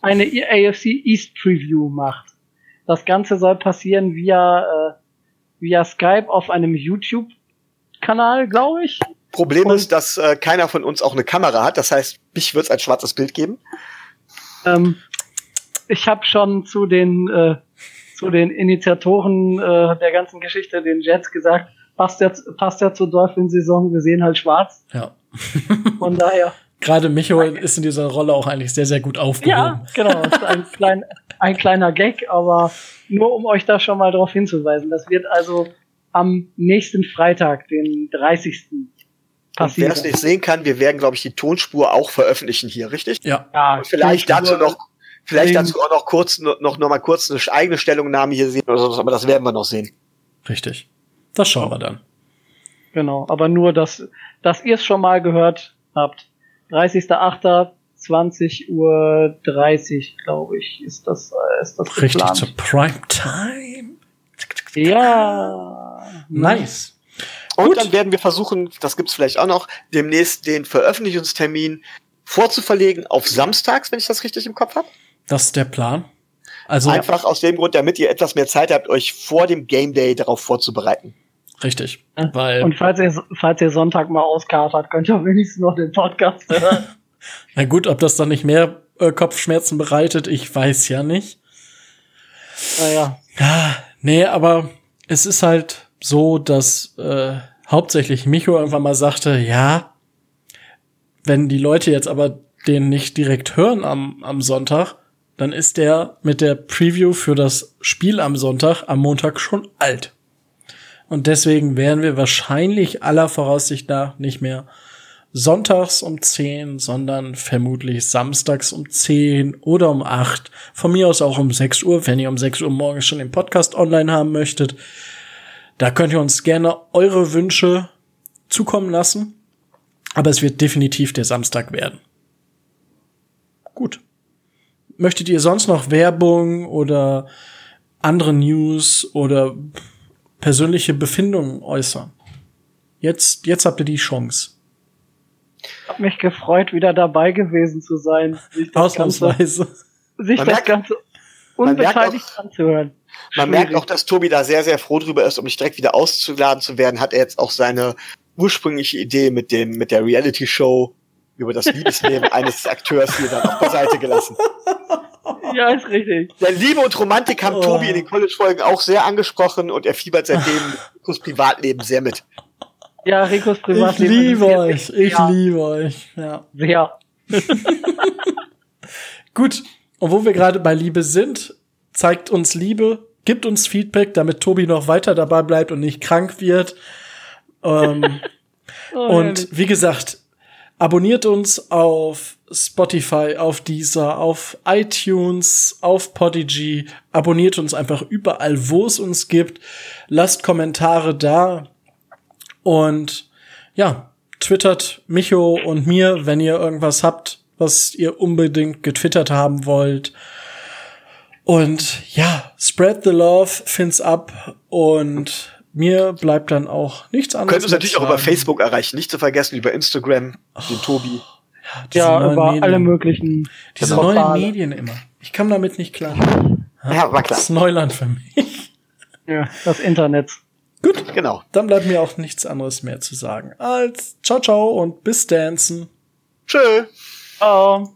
Eine AFC East Preview macht. Das Ganze soll passieren via, äh, via Skype auf einem YouTube-Kanal, glaube ich. Problem Und- ist, dass äh, keiner von uns auch eine Kamera hat. Das heißt, mich wird es als schwarzes Bild geben. Ähm, ich habe schon zu den, äh, zu den Initiatoren äh, der ganzen Geschichte, den Jets, gesagt, passt ja, passt ja zur Dolphins-Saison, wir sehen halt schwarz. Ja. Von daher. Gerade Micho ist in dieser Rolle auch eigentlich sehr, sehr gut aufgehoben. Ja, genau. Das ist ein, klein, ein kleiner Gag, aber nur um euch da schon mal darauf hinzuweisen. Das wird also am nächsten Freitag, den 30. Und passieren. wer es nicht sehen kann, wir werden, glaube ich, die Tonspur auch veröffentlichen hier, richtig? Ja. ja, Und vielleicht dazu noch, vielleicht dazu auch noch kurz, noch, noch mal kurz eine eigene Stellungnahme hier sehen oder sowas, aber das werden wir noch sehen. Richtig. Das schauen wir dann. Genau, aber nur, dass, dass ihr es schon mal gehört habt. 30.08. 20 Uhr 30, glaube ich, ist das, ist das Richtig geplant. zur Primetime. Ja. Nice. Und Gut. dann werden wir versuchen, das gibt's vielleicht auch noch, demnächst den Veröffentlichungstermin vorzuverlegen auf samstags, wenn ich das richtig im Kopf habe. Das ist der Plan. Also, Einfach aus dem Grund, damit ihr etwas mehr Zeit habt, euch vor dem Game Day darauf vorzubereiten. richtig. Weil, Und falls ihr, falls ihr Sonntag mal auskatert, könnt ihr wenigstens noch den Podcast hören. na gut, ob das dann nicht mehr äh, Kopfschmerzen bereitet, ich weiß ja nicht. Naja. Ja, nee, aber es ist halt so, dass äh, hauptsächlich Micho irgendwann mal sagte, ja, wenn die Leute jetzt aber den nicht direkt hören am, am Sonntag, dann ist der mit der Preview für das Spiel am Sonntag am Montag schon alt. Und deswegen werden wir wahrscheinlich aller Voraussicht nach nicht mehr sonntags um 10, sondern vermutlich samstags um 10 oder um 8. Von mir aus auch um 6 Uhr, wenn ihr um 6 Uhr morgens schon den Podcast online haben möchtet. Da könnt ihr uns gerne eure Wünsche zukommen lassen. Aber es wird definitiv der Samstag werden. Gut. Möchtet ihr sonst noch Werbung oder andere News oder persönliche Befindungen äußern? Jetzt, jetzt habt ihr die Chance. Hab mich gefreut, wieder dabei gewesen zu sein. Sich das Ganze, Ausnahmsweise. sich Man das merkt- Ganze unbeteiligt anzuhören. Man merkt auch, dass Tobi da sehr, sehr froh drüber ist, um nicht direkt wieder auszuladen zu werden, hat er jetzt auch seine ursprüngliche Idee mit dem, mit der Reality-Show über das Liebesleben eines Akteurs hier dann auch beiseite gelassen. Ja, ist richtig. Der Liebe und Romantik haben Oh. Tobi in den College-Folgen auch sehr angesprochen und er fiebert seitdem Ricos Privatleben sehr mit. Ja, Ricos Ich Privatleben. liebe interessiert euch, ich sehr, liebe euch. Ja. Sehr. Gut. Und wo wir gerade bei Liebe sind, zeigt uns Liebe, gibt uns Feedback, damit Tobi noch weiter dabei bleibt und nicht krank wird. Ähm, Oh, und wie gesagt, abonniert uns auf Spotify, auf Deezer, auf iTunes, auf Podigy. Abonniert uns einfach überall, wo es uns gibt. Lasst Kommentare da. Und ja, twittert Micho und mir, wenn ihr irgendwas habt, was ihr unbedingt getwittert haben wollt. Und ja, spread the love, fins up und mir bleibt dann auch nichts anderes. Könnt uns natürlich zu auch über sagen. Facebook erreichen, nicht zu vergessen über Instagram, den Tobi. Diese ja, neuen über Medien. alle möglichen. Diese Portale. neuen Medien immer. Ich kam damit nicht klar. Ja, war Das klar. ist Neuland für mich. Ja, das Internet. Gut, Genau. dann bleibt mir auch nichts anderes mehr zu sagen als ciao ciao und bis dancen. Tschö. Oh.